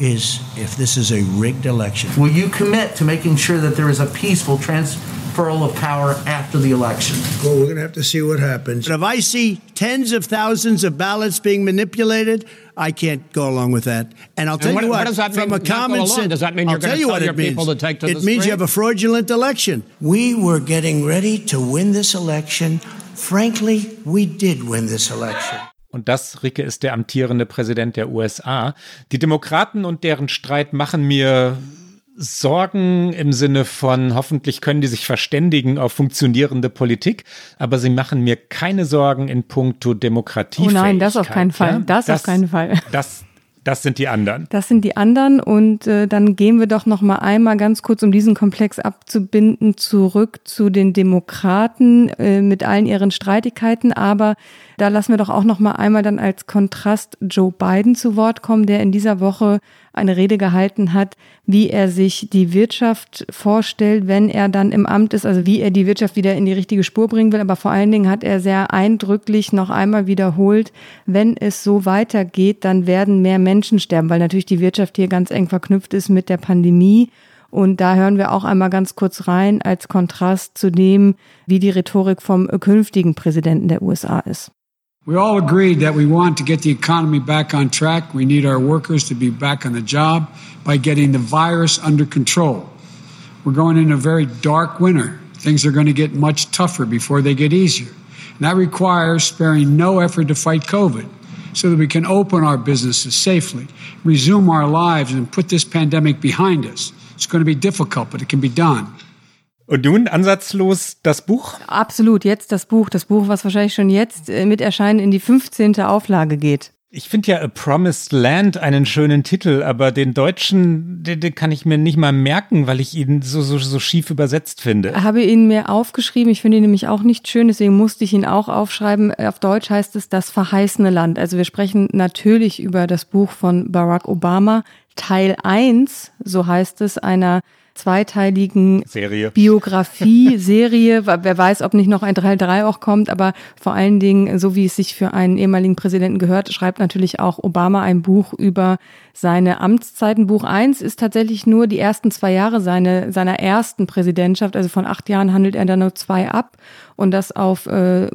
is if this is a rigged election. Will you commit to making sure that there is a peaceful transferal of power after the election? Well, we're going to have to see what happens. But if I see tens of thousands of ballots being manipulated, I can't go along with that. And I'll tell what, you what, what does that from mean, a common sense, does that mean you're I'll tell going you to what tell your it means. people to take to it the means street? you have a fraudulent election. We were getting ready to win this election. Frankly, we did win this election. Und das, Ricke, ist der amtierende Präsident der USA. Die Demokraten und deren Streit machen mir Sorgen im Sinne von, hoffentlich können die sich verständigen auf funktionierende Politik, aber sie machen mir keine Sorgen in puncto Demokratie. Oh nein, das auf keinen Fall. Ja? Das, das, auf keinen Fall. Das, das sind die anderen. Das sind die anderen und äh, dann gehen wir doch noch mal einmal ganz kurz, um diesen Komplex abzubinden, zurück zu den Demokraten äh, mit allen ihren Streitigkeiten. Aber da lassen wir doch auch noch mal einmal dann als Kontrast Joe Biden zu Wort kommen, der in dieser Woche eine Rede gehalten hat, wie er sich die Wirtschaft vorstellt, wenn er dann im Amt ist, also wie er die Wirtschaft wieder in die richtige Spur bringen will. Aber vor allen Dingen hat er sehr eindrücklich noch einmal wiederholt, wenn es so weitergeht, dann werden mehr Menschen sterben, weil natürlich die Wirtschaft hier ganz eng verknüpft ist mit der Pandemie. Und da hören wir auch einmal ganz kurz rein als Kontrast zu dem, wie die Rhetorik vom künftigen Präsidenten der USA ist. We all agreed that we want to get the economy back on track. We need our workers to be back on the job by getting the virus under control. We're going in a very dark winter. Things are going to get much tougher before they get easier. And that requires sparing no effort to fight COVID so that we can open our businesses safely, resume our lives, and put this pandemic behind us. It's going to be difficult, but it can be done. Und nun ansatzlos das Buch? Absolut, jetzt das Buch. Das Buch, was wahrscheinlich schon jetzt äh, mit Erscheinen in die 15. Auflage geht. Ich finde ja A Promised Land einen schönen Titel, aber den deutschen, den, den, kann ich mir nicht mal merken, weil ich ihn so, so, so schief übersetzt finde. Habe ihn mir aufgeschrieben. Ich finde ihn nämlich auch nicht schön, deswegen musste ich ihn auch aufschreiben. Auf Deutsch heißt es Das verheißene Land. Also wir sprechen natürlich über das Buch von Barack Obama. Teil 1, so heißt es, einer zweiteiligen Serie. Biografie-Serie. Wer weiß, ob nicht noch ein Teil 3 auch kommt, aber vor allen Dingen, so wie es sich für einen ehemaligen Präsidenten gehört, schreibt natürlich auch Obama ein Buch über seine Amtszeiten. Buch 1 ist tatsächlich nur die ersten zwei Jahre seine, seiner ersten Präsidentschaft. Also von acht Jahren handelt er da nur zwei ab und das auf äh,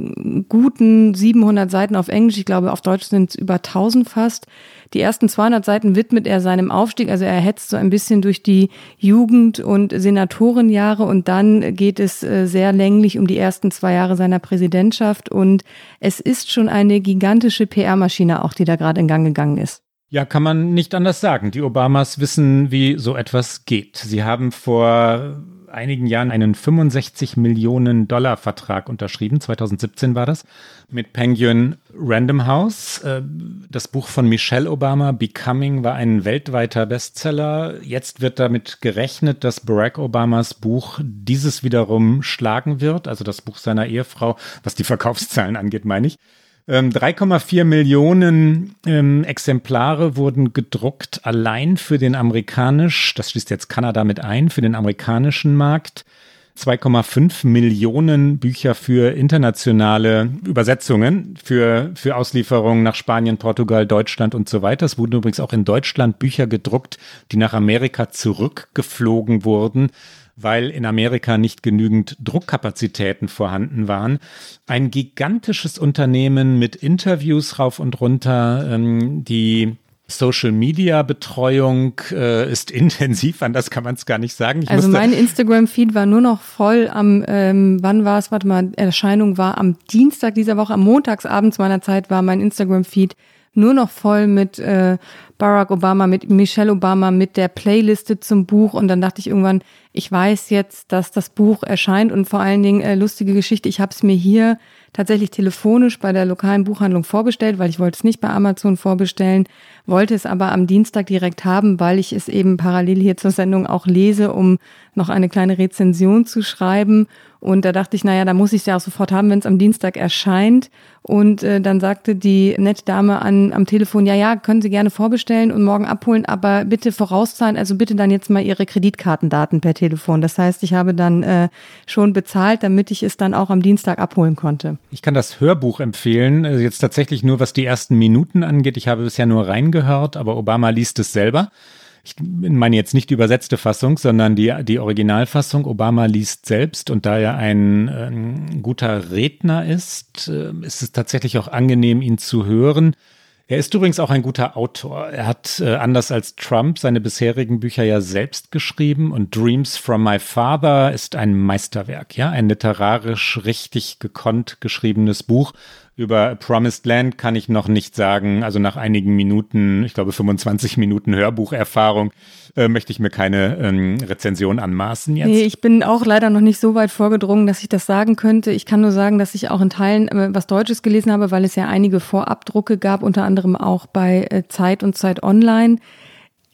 guten 700 Seiten auf Englisch. Ich glaube, auf Deutsch sind es über 1000 fast. Die ersten 200 Seiten widmet er seinem Aufstieg, also er hetzt so ein bisschen durch die Jugend- und Senatorenjahre und dann geht es äh, sehr länglich um die ersten zwei Jahre seiner Präsidentschaft und es ist schon eine gigantische PR-Maschine auch, die da gerade in Gang gegangen ist. Ja, kann man nicht anders sagen. Die Obamas wissen, wie so etwas geht. Sie haben vor einigen Jahren einen 65 Millionen Dollar Vertrag unterschrieben. 2017 war das mit Penguin Random House. Äh, das Buch von Michelle Obama, Becoming, war ein weltweiter Bestseller. Jetzt wird damit gerechnet, dass Barack Obamas Buch dieses wiederum schlagen wird. Also das Buch seiner Ehefrau, was die Verkaufszahlen angeht, meine ich. 3,4 ähm, Millionen ähm, Exemplare wurden gedruckt, allein für den amerikanisch, das schließt jetzt Kanada mit ein, für den amerikanischen Markt. 2,5 Millionen Bücher für internationale Übersetzungen, für, für Auslieferungen nach Spanien, Portugal, Deutschland und so weiter. Es wurden übrigens auch in Deutschland Bücher gedruckt, die nach Amerika zurückgeflogen wurden weil in Amerika nicht genügend Druckkapazitäten vorhanden waren. Ein gigantisches Unternehmen mit Interviews rauf und runter, ähm, die Social Media Betreuung äh, ist intensiv, anders kann man es gar nicht sagen. Ich also mein Instagram Feed war nur noch voll am, ähm, wann war es? Warte mal, Erscheinung war am Dienstag dieser Woche, am Montagsabend meiner Zeit war mein Instagram Feed nur noch voll mit äh, Barack Obama, mit Michelle Obama, mit der Playliste zum Buch. Und dann dachte ich irgendwann, ich weiß jetzt, dass das Buch erscheint und vor allen Dingen äh, lustige Geschichte. Ich habe es mir hier tatsächlich telefonisch bei der lokalen Buchhandlung vorbestellt, weil ich wollte es nicht bei Amazon vorbestellen, wollte es aber am Dienstag direkt haben, weil ich es eben parallel hier zur Sendung auch lese, um noch eine kleine Rezension zu schreiben. Und da dachte ich, naja, da muss ich es ja auch sofort haben, wenn es am Dienstag erscheint. Und äh, dann sagte die nette Dame an, am Telefon, ja, ja, können Sie gerne vorbestellen und morgen abholen, aber bitte vorauszahlen, also bitte dann jetzt mal Ihre Kreditkartendaten per Telefon. Das heißt, ich habe dann äh, schon bezahlt, damit ich es dann auch am Dienstag abholen konnte. Ich kann das Hörbuch empfehlen, also jetzt tatsächlich nur, was die ersten Minuten angeht. Ich habe bisher nur reingehört, aber Obama liest es selber ich meine jetzt nicht die übersetzte Fassung, sondern die, die Originalfassung. Obama liest selbst und da er ein, ein guter Redner ist, äh, ist es tatsächlich auch angenehm, ihn zu hören. Er ist übrigens auch ein guter Autor. Er hat, äh, anders als Trump, seine bisherigen Bücher ja selbst geschrieben und Dreams from My Father ist ein Meisterwerk, ja, ein literarisch richtig gekonnt geschriebenes Buch. Über Promised Land kann ich noch nicht sagen. Also nach einigen Minuten, ich glaube 25 Minuten Hörbucherfahrung, äh, möchte ich mir keine ähm, Rezension anmaßen jetzt. Nee, ich bin auch leider noch nicht so weit vorgedrungen, dass ich das sagen könnte. Ich kann nur sagen, dass ich auch in Teilen äh, was Deutsches gelesen habe, weil es ja einige Vorabdrucke gab, unter anderem auch bei äh, Zeit und Zeit Online.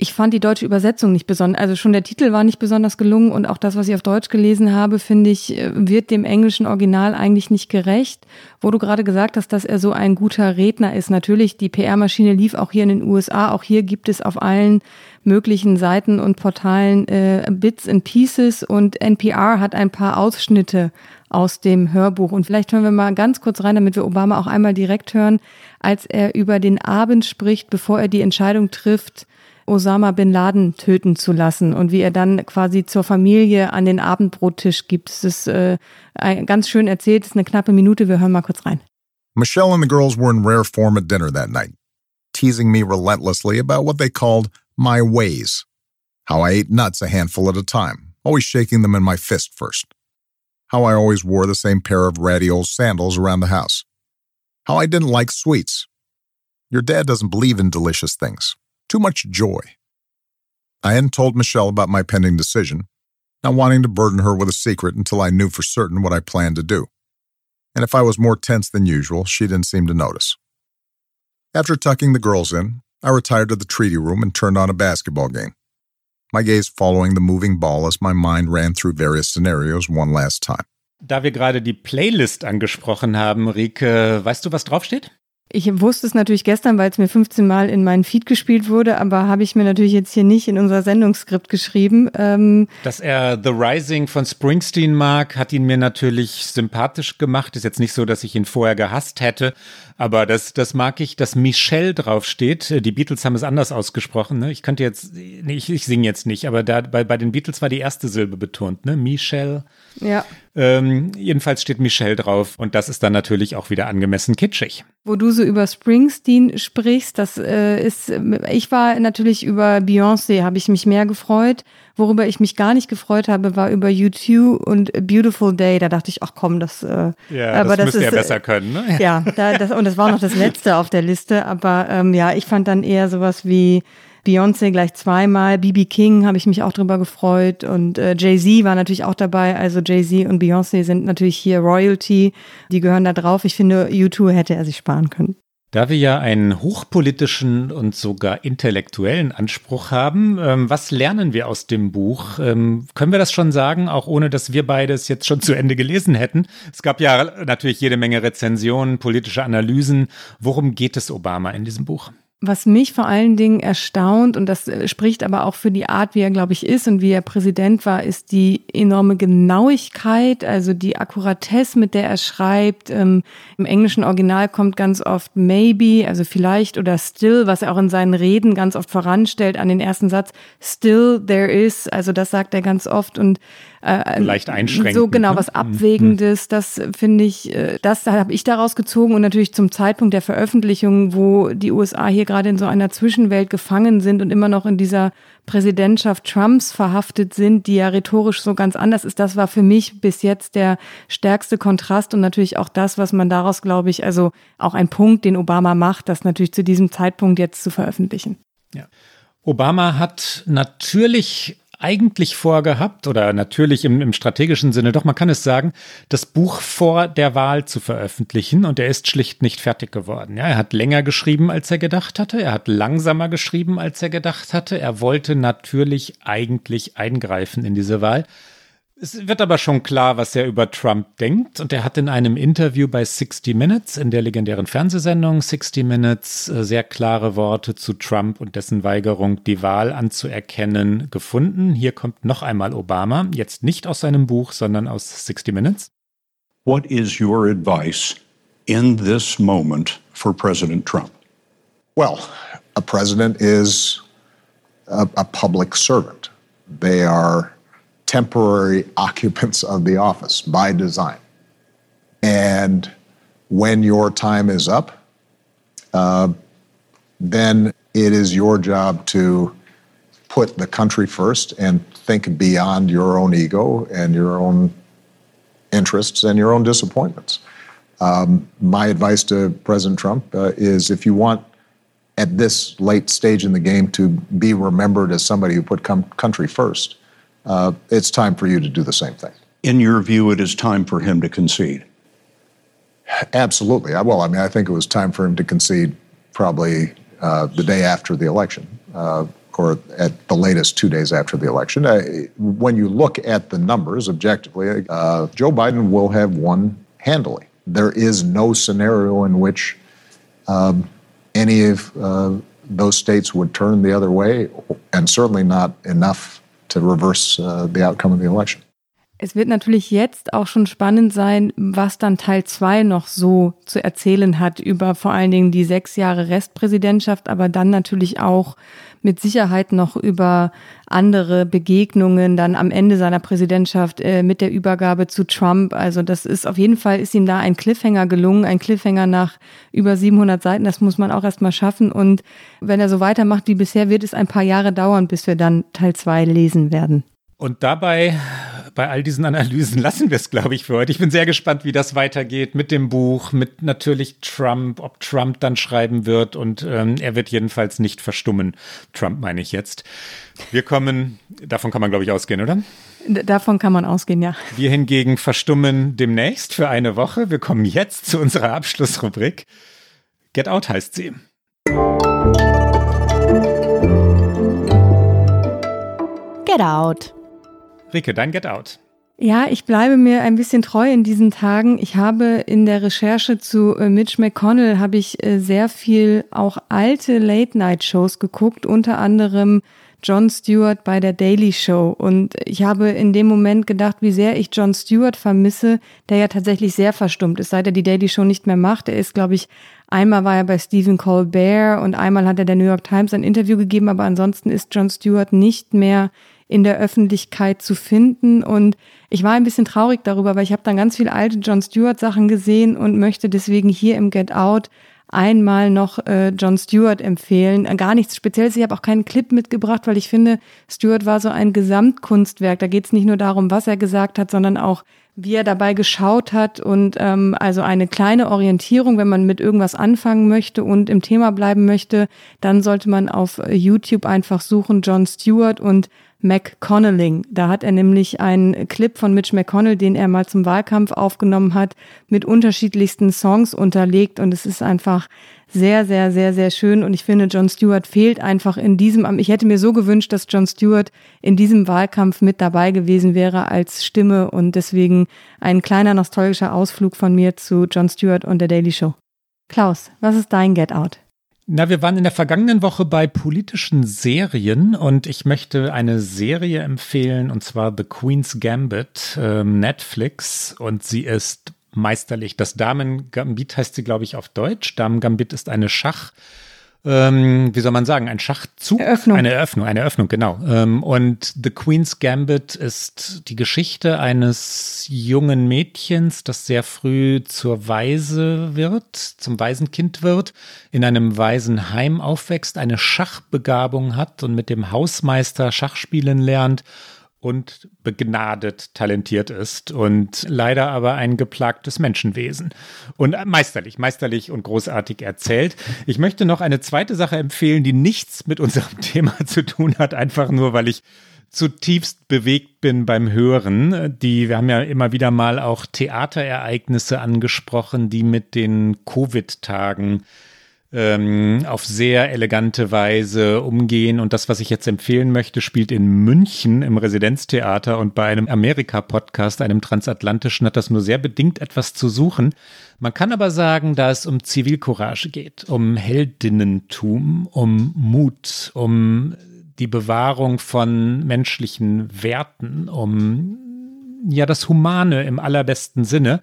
Ich fand die deutsche Übersetzung nicht besonders, also schon der Titel war nicht besonders gelungen und auch das, was ich auf Deutsch gelesen habe, finde ich, äh, wird dem englischen Original eigentlich nicht gerecht. Wo du gerade gesagt hast, dass er so ein guter Redner ist. Natürlich, die PR-Maschine lief auch hier in den USA. Auch hier gibt es auf allen möglichen Seiten und Portalen äh, Bits and Pieces und NPR hat ein paar Ausschnitte aus dem Hörbuch. Und vielleicht hören wir mal ganz kurz rein, damit wir Obama auch einmal direkt hören, als er über den Abend spricht, bevor er die Entscheidung trifft, Osama bin Laden töten zu lassen und wie er dann quasi zur Familie an den Abendbrottisch gibt. Es ist äh, ganz schön erzählt, es ist eine knappe Minute, wir hören mal kurz rein. Michelle and the girls were in rare form at dinner that night, teasing me relentlessly about what they called my ways. How I ate nuts a handful at a time, always shaking them in my fist first. How I always wore the same pair of ratty old sandals around the house. How I didn't like sweets. Your dad doesn't believe in delicious things. Too much joy. I hadn't told Michelle about my pending decision, not wanting to burden her with a secret until I knew for certain what I planned to do. And if I was more tense than usual, she didn't seem to notice. After tucking the girls in, I retired to the treaty room and turned on a basketball game, my gaze following the moving ball as my mind ran through various scenarios one last time. Da wir gerade die Playlist angesprochen haben, Rike, weißt du, was draufsteht? Ich wusste es natürlich gestern, weil es mir 15 Mal in meinen Feed gespielt wurde, aber habe ich mir natürlich jetzt hier nicht in unser Sendungsskript geschrieben. Ähm Dass er The Rising von Springsteen mag, hat ihn mir natürlich sympathisch gemacht. Ist jetzt nicht so, dass ich ihn vorher gehasst hätte, aber das, das mag ich, dass Michelle draufsteht. Die Beatles haben es anders ausgesprochen. Ne? Ich könnte jetzt, nee, ich, ich singe jetzt nicht, aber da bei, bei den Beatles war die erste Silbe betont, ne? Michelle. Ja. Ähm, jedenfalls steht Michelle drauf und das ist dann natürlich auch wieder angemessen kitschig. Wo du so über Springsteen sprichst, das äh, ist, ich war natürlich über Beyoncé, habe ich mich mehr gefreut. Worüber ich mich gar nicht gefreut habe, war über U2 und Beautiful Day. Da dachte ich, ach komm, das, äh, ja, aber das, das müsste ist, ja besser können. Ne? Ja, da, das, und das war noch das letzte auf der Liste. Aber ähm, ja, ich fand dann eher sowas wie Beyoncé gleich zweimal, BB King habe ich mich auch drüber gefreut und äh, Jay-Z war natürlich auch dabei. Also Jay-Z und Beyoncé sind natürlich hier Royalty, die gehören da drauf. Ich finde, U2 hätte er sich sparen können. Da wir ja einen hochpolitischen und sogar intellektuellen Anspruch haben, ähm, was lernen wir aus dem Buch? Ähm, können wir das schon sagen, auch ohne dass wir beides jetzt schon zu Ende gelesen hätten? Es gab ja natürlich jede Menge Rezensionen, politische Analysen. Worum geht es Obama in diesem Buch? Was mich vor allen Dingen erstaunt, und das äh, spricht aber auch für die Art, wie er, glaube ich, ist und wie er Präsident war, ist die enorme Genauigkeit, also die Akkuratesse, mit der er schreibt. Ähm, Im englischen Original kommt ganz oft maybe, also vielleicht oder still, was er auch in seinen Reden ganz oft voranstellt an den ersten Satz. Still there is, also das sagt er ganz oft und äh, leicht einschränkend. So genau, ne? was mhm. Abwägendes, das finde ich, äh, das habe ich daraus gezogen und natürlich zum Zeitpunkt der Veröffentlichung, wo die USA hier gerade in so einer Zwischenwelt gefangen sind und immer noch in dieser Präsidentschaft Trumps verhaftet sind, die ja rhetorisch so ganz anders ist. Das war für mich bis jetzt der stärkste Kontrast und natürlich auch das, was man daraus, glaube ich, also auch ein Punkt, den Obama macht, das natürlich zu diesem Zeitpunkt jetzt zu veröffentlichen. Ja. Obama hat natürlich eigentlich vorgehabt, oder natürlich im, im, strategischen Sinne, doch man kann es sagen, das Buch vor der Wahl zu veröffentlichen und er ist schlicht nicht fertig geworden. Ja, er hat länger geschrieben, als er gedacht hatte, er hat langsamer geschrieben, als er gedacht hatte. Er wollte natürlich eigentlich eingreifen in diese Wahl. Es wird aber schon klar, was er über Trump denkt. Und er hat in einem Interview bei 60 Minutes, in der legendären Fernsehsendung 60 Minutes, äh, sehr klare Worte zu Trump und dessen Weigerung, die Wahl anzuerkennen, gefunden. Hier kommt noch einmal Obama, jetzt nicht aus seinem Buch, sondern aus 60 Minutes. What is your advice in this moment for President Trump? Well, a president is a, a public servant. They are temporary occupants of the office by design. And when your time is up, uh, then it is your job to put the country first and think beyond your own ego and your own interests and your own disappointments. Um, my advice to President Trump uh, is if you want at this late stage in the game to be remembered as somebody who put com- country first, uh, it's time for you to do the same thing. In your view, it is time for him to concede. Absolutely. Well, I mean, I think it was time for him to concede probably uh, the day after the election, uh, or at the latest two days after the election. Uh, when you look at the numbers objectively, uh, Joe Biden will have won handily. There is no scenario in which um, any of uh, those states would turn the other way, and certainly not enough to reverse uh, the outcome of the election. Es wird natürlich jetzt auch schon spannend sein, was dann Teil 2 noch so zu erzählen hat über vor allen Dingen die sechs Jahre Restpräsidentschaft, aber dann natürlich auch mit Sicherheit noch über andere Begegnungen dann am Ende seiner Präsidentschaft äh, mit der Übergabe zu Trump. Also das ist auf jeden Fall ist ihm da ein Cliffhanger gelungen, ein Cliffhanger nach über 700 Seiten. Das muss man auch erstmal schaffen. Und wenn er so weitermacht wie bisher, wird es ein paar Jahre dauern, bis wir dann Teil 2 lesen werden. Und dabei, bei all diesen Analysen, lassen wir es, glaube ich, für heute. Ich bin sehr gespannt, wie das weitergeht mit dem Buch, mit natürlich Trump, ob Trump dann schreiben wird. Und ähm, er wird jedenfalls nicht verstummen. Trump meine ich jetzt. Wir kommen, davon kann man, glaube ich, ausgehen, oder? Davon kann man ausgehen, ja. Wir hingegen verstummen demnächst für eine Woche. Wir kommen jetzt zu unserer Abschlussrubrik. Get Out heißt sie. Get Out. Rike, dein Get Out. Ja, ich bleibe mir ein bisschen treu in diesen Tagen. Ich habe in der Recherche zu äh, Mitch McConnell habe ich äh, sehr viel auch alte Late-Night-Shows geguckt, unter anderem Jon Stewart bei der Daily Show. Und ich habe in dem Moment gedacht, wie sehr ich Jon Stewart vermisse, der ja tatsächlich sehr verstummt ist, seit er die Daily Show nicht mehr macht. Er ist, glaube ich, einmal war er bei Stephen Colbert und einmal hat er der New York Times ein Interview gegeben, aber ansonsten ist Jon Stewart nicht mehr in der Öffentlichkeit zu finden. Und ich war ein bisschen traurig darüber, weil ich habe dann ganz viele alte Jon Stewart Sachen gesehen und möchte deswegen hier im Get Out einmal noch äh, Jon Stewart empfehlen. Äh, gar nichts Spezielles. Ich habe auch keinen Clip mitgebracht, weil ich finde, Stewart war so ein Gesamtkunstwerk. Da geht es nicht nur darum, was er gesagt hat, sondern auch, wie er dabei geschaut hat und ähm, also eine kleine Orientierung, wenn man mit irgendwas anfangen möchte und im Thema bleiben möchte, dann sollte man auf YouTube einfach suchen Jon Stewart und McConnelling. Da hat er nämlich einen Clip von Mitch McConnell, den er mal zum Wahlkampf aufgenommen hat, mit unterschiedlichsten Songs unterlegt und es ist einfach sehr, sehr, sehr, sehr schön und ich finde, Jon Stewart fehlt einfach in diesem, ich hätte mir so gewünscht, dass Jon Stewart in diesem Wahlkampf mit dabei gewesen wäre als Stimme und deswegen ein kleiner nostalgischer Ausflug von mir zu Jon Stewart und der Daily Show. Klaus, was ist dein Get Out? Na, wir waren in der vergangenen Woche bei politischen Serien und ich möchte eine Serie empfehlen und zwar The Queen's Gambit, ähm, Netflix und sie ist meisterlich. Das Damen Gambit heißt sie, glaube ich, auf Deutsch. Damen Gambit ist eine Schach- ähm, wie soll man sagen, ein Schachzug. Eröffnung. Eine Eröffnung, eine Eröffnung, genau. Ähm, und The Queen's Gambit ist die Geschichte eines jungen Mädchens, das sehr früh zur Weise wird, zum Waisenkind wird, in einem Waisenheim aufwächst, eine Schachbegabung hat und mit dem Hausmeister Schach spielen lernt und begnadet talentiert ist und leider aber ein geplagtes Menschenwesen. Und meisterlich, meisterlich und großartig erzählt. Ich möchte noch eine zweite Sache empfehlen, die nichts mit unserem Thema zu tun hat, einfach nur, weil ich zutiefst bewegt bin beim Hören. Die, wir haben ja immer wieder mal auch Theaterereignisse angesprochen, die mit den Covid-Tagen ähm, auf sehr elegante Weise umgehen. Und das, was ich jetzt empfehlen möchte, spielt in München im Residenztheater und bei einem Amerika-Podcast, einem transatlantischen, hat das nur sehr bedingt etwas zu suchen. Man kann aber sagen, da es um Zivilcourage geht, um Heldinnentum, um Mut, um die Bewahrung von menschlichen Werten, um ja das Humane im allerbesten Sinne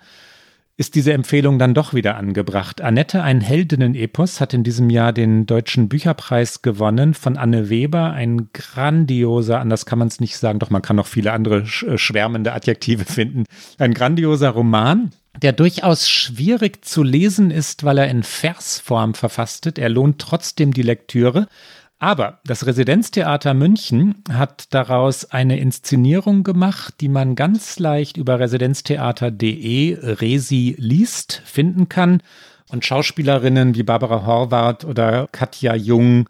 ist diese Empfehlung dann doch wieder angebracht. Annette, ein Heldinnen-Epos, hat in diesem Jahr den Deutschen Bücherpreis gewonnen von Anne Weber. Ein grandioser, anders kann man es nicht sagen, doch man kann noch viele andere äh, schwärmende Adjektive finden. Ein grandioser Roman, der durchaus schwierig zu lesen ist, weil er in Versform verfasst Er lohnt trotzdem die Lektüre. Aber das Residenztheater München hat daraus eine Inszenierung gemacht, die man ganz leicht über residenztheater.de Resi liest finden kann. Und Schauspielerinnen wie Barbara Horvath oder Katja Jung,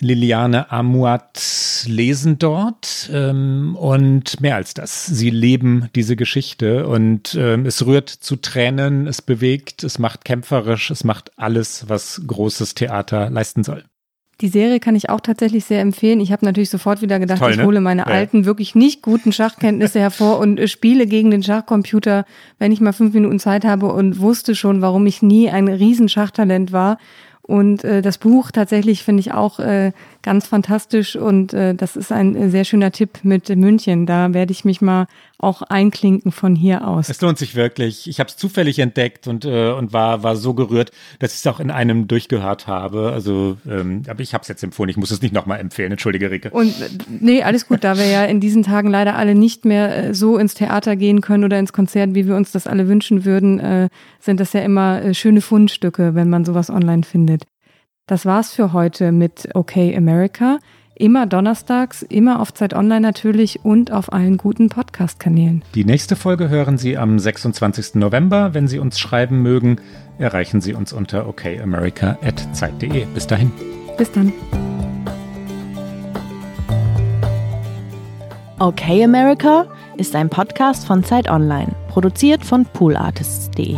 Liliane Amuat lesen dort. Ähm, und mehr als das. Sie leben diese Geschichte und ähm, es rührt zu Tränen, es bewegt, es macht kämpferisch, es macht alles, was großes Theater leisten soll. Die Serie kann ich auch tatsächlich sehr empfehlen. Ich habe natürlich sofort wieder gedacht, Toll, ne? ich hole meine ja. alten, wirklich nicht guten Schachkenntnisse hervor und äh, spiele gegen den Schachcomputer, wenn ich mal fünf Minuten Zeit habe und wusste schon, warum ich nie ein Riesenschachtalent war. Und äh, das Buch tatsächlich finde ich auch äh, ganz fantastisch und äh, das ist ein äh, sehr schöner Tipp mit München. Da werde ich mich mal auch einklinken von hier aus. Es lohnt sich wirklich. Ich habe es zufällig entdeckt und, äh, und war, war so gerührt, dass ich es auch in einem durchgehört habe. Also, ähm, aber ich habe es jetzt empfohlen. Ich muss es nicht nochmal empfehlen. Entschuldige, Rike. Und äh, nee, alles gut. Da wir ja in diesen Tagen leider alle nicht mehr äh, so ins Theater gehen können oder ins Konzert, wie wir uns das alle wünschen würden, äh, sind das ja immer schöne Fundstücke, wenn man sowas online findet. Das war's für heute mit OK America. Immer donnerstags, immer auf Zeit Online natürlich und auf allen guten Podcast-Kanälen. Die nächste Folge hören Sie am 26. November. Wenn Sie uns schreiben mögen, erreichen Sie uns unter okamerica.zeit.de. Bis dahin. Bis dann. Okay America ist ein Podcast von Zeit Online, produziert von poolartists.de.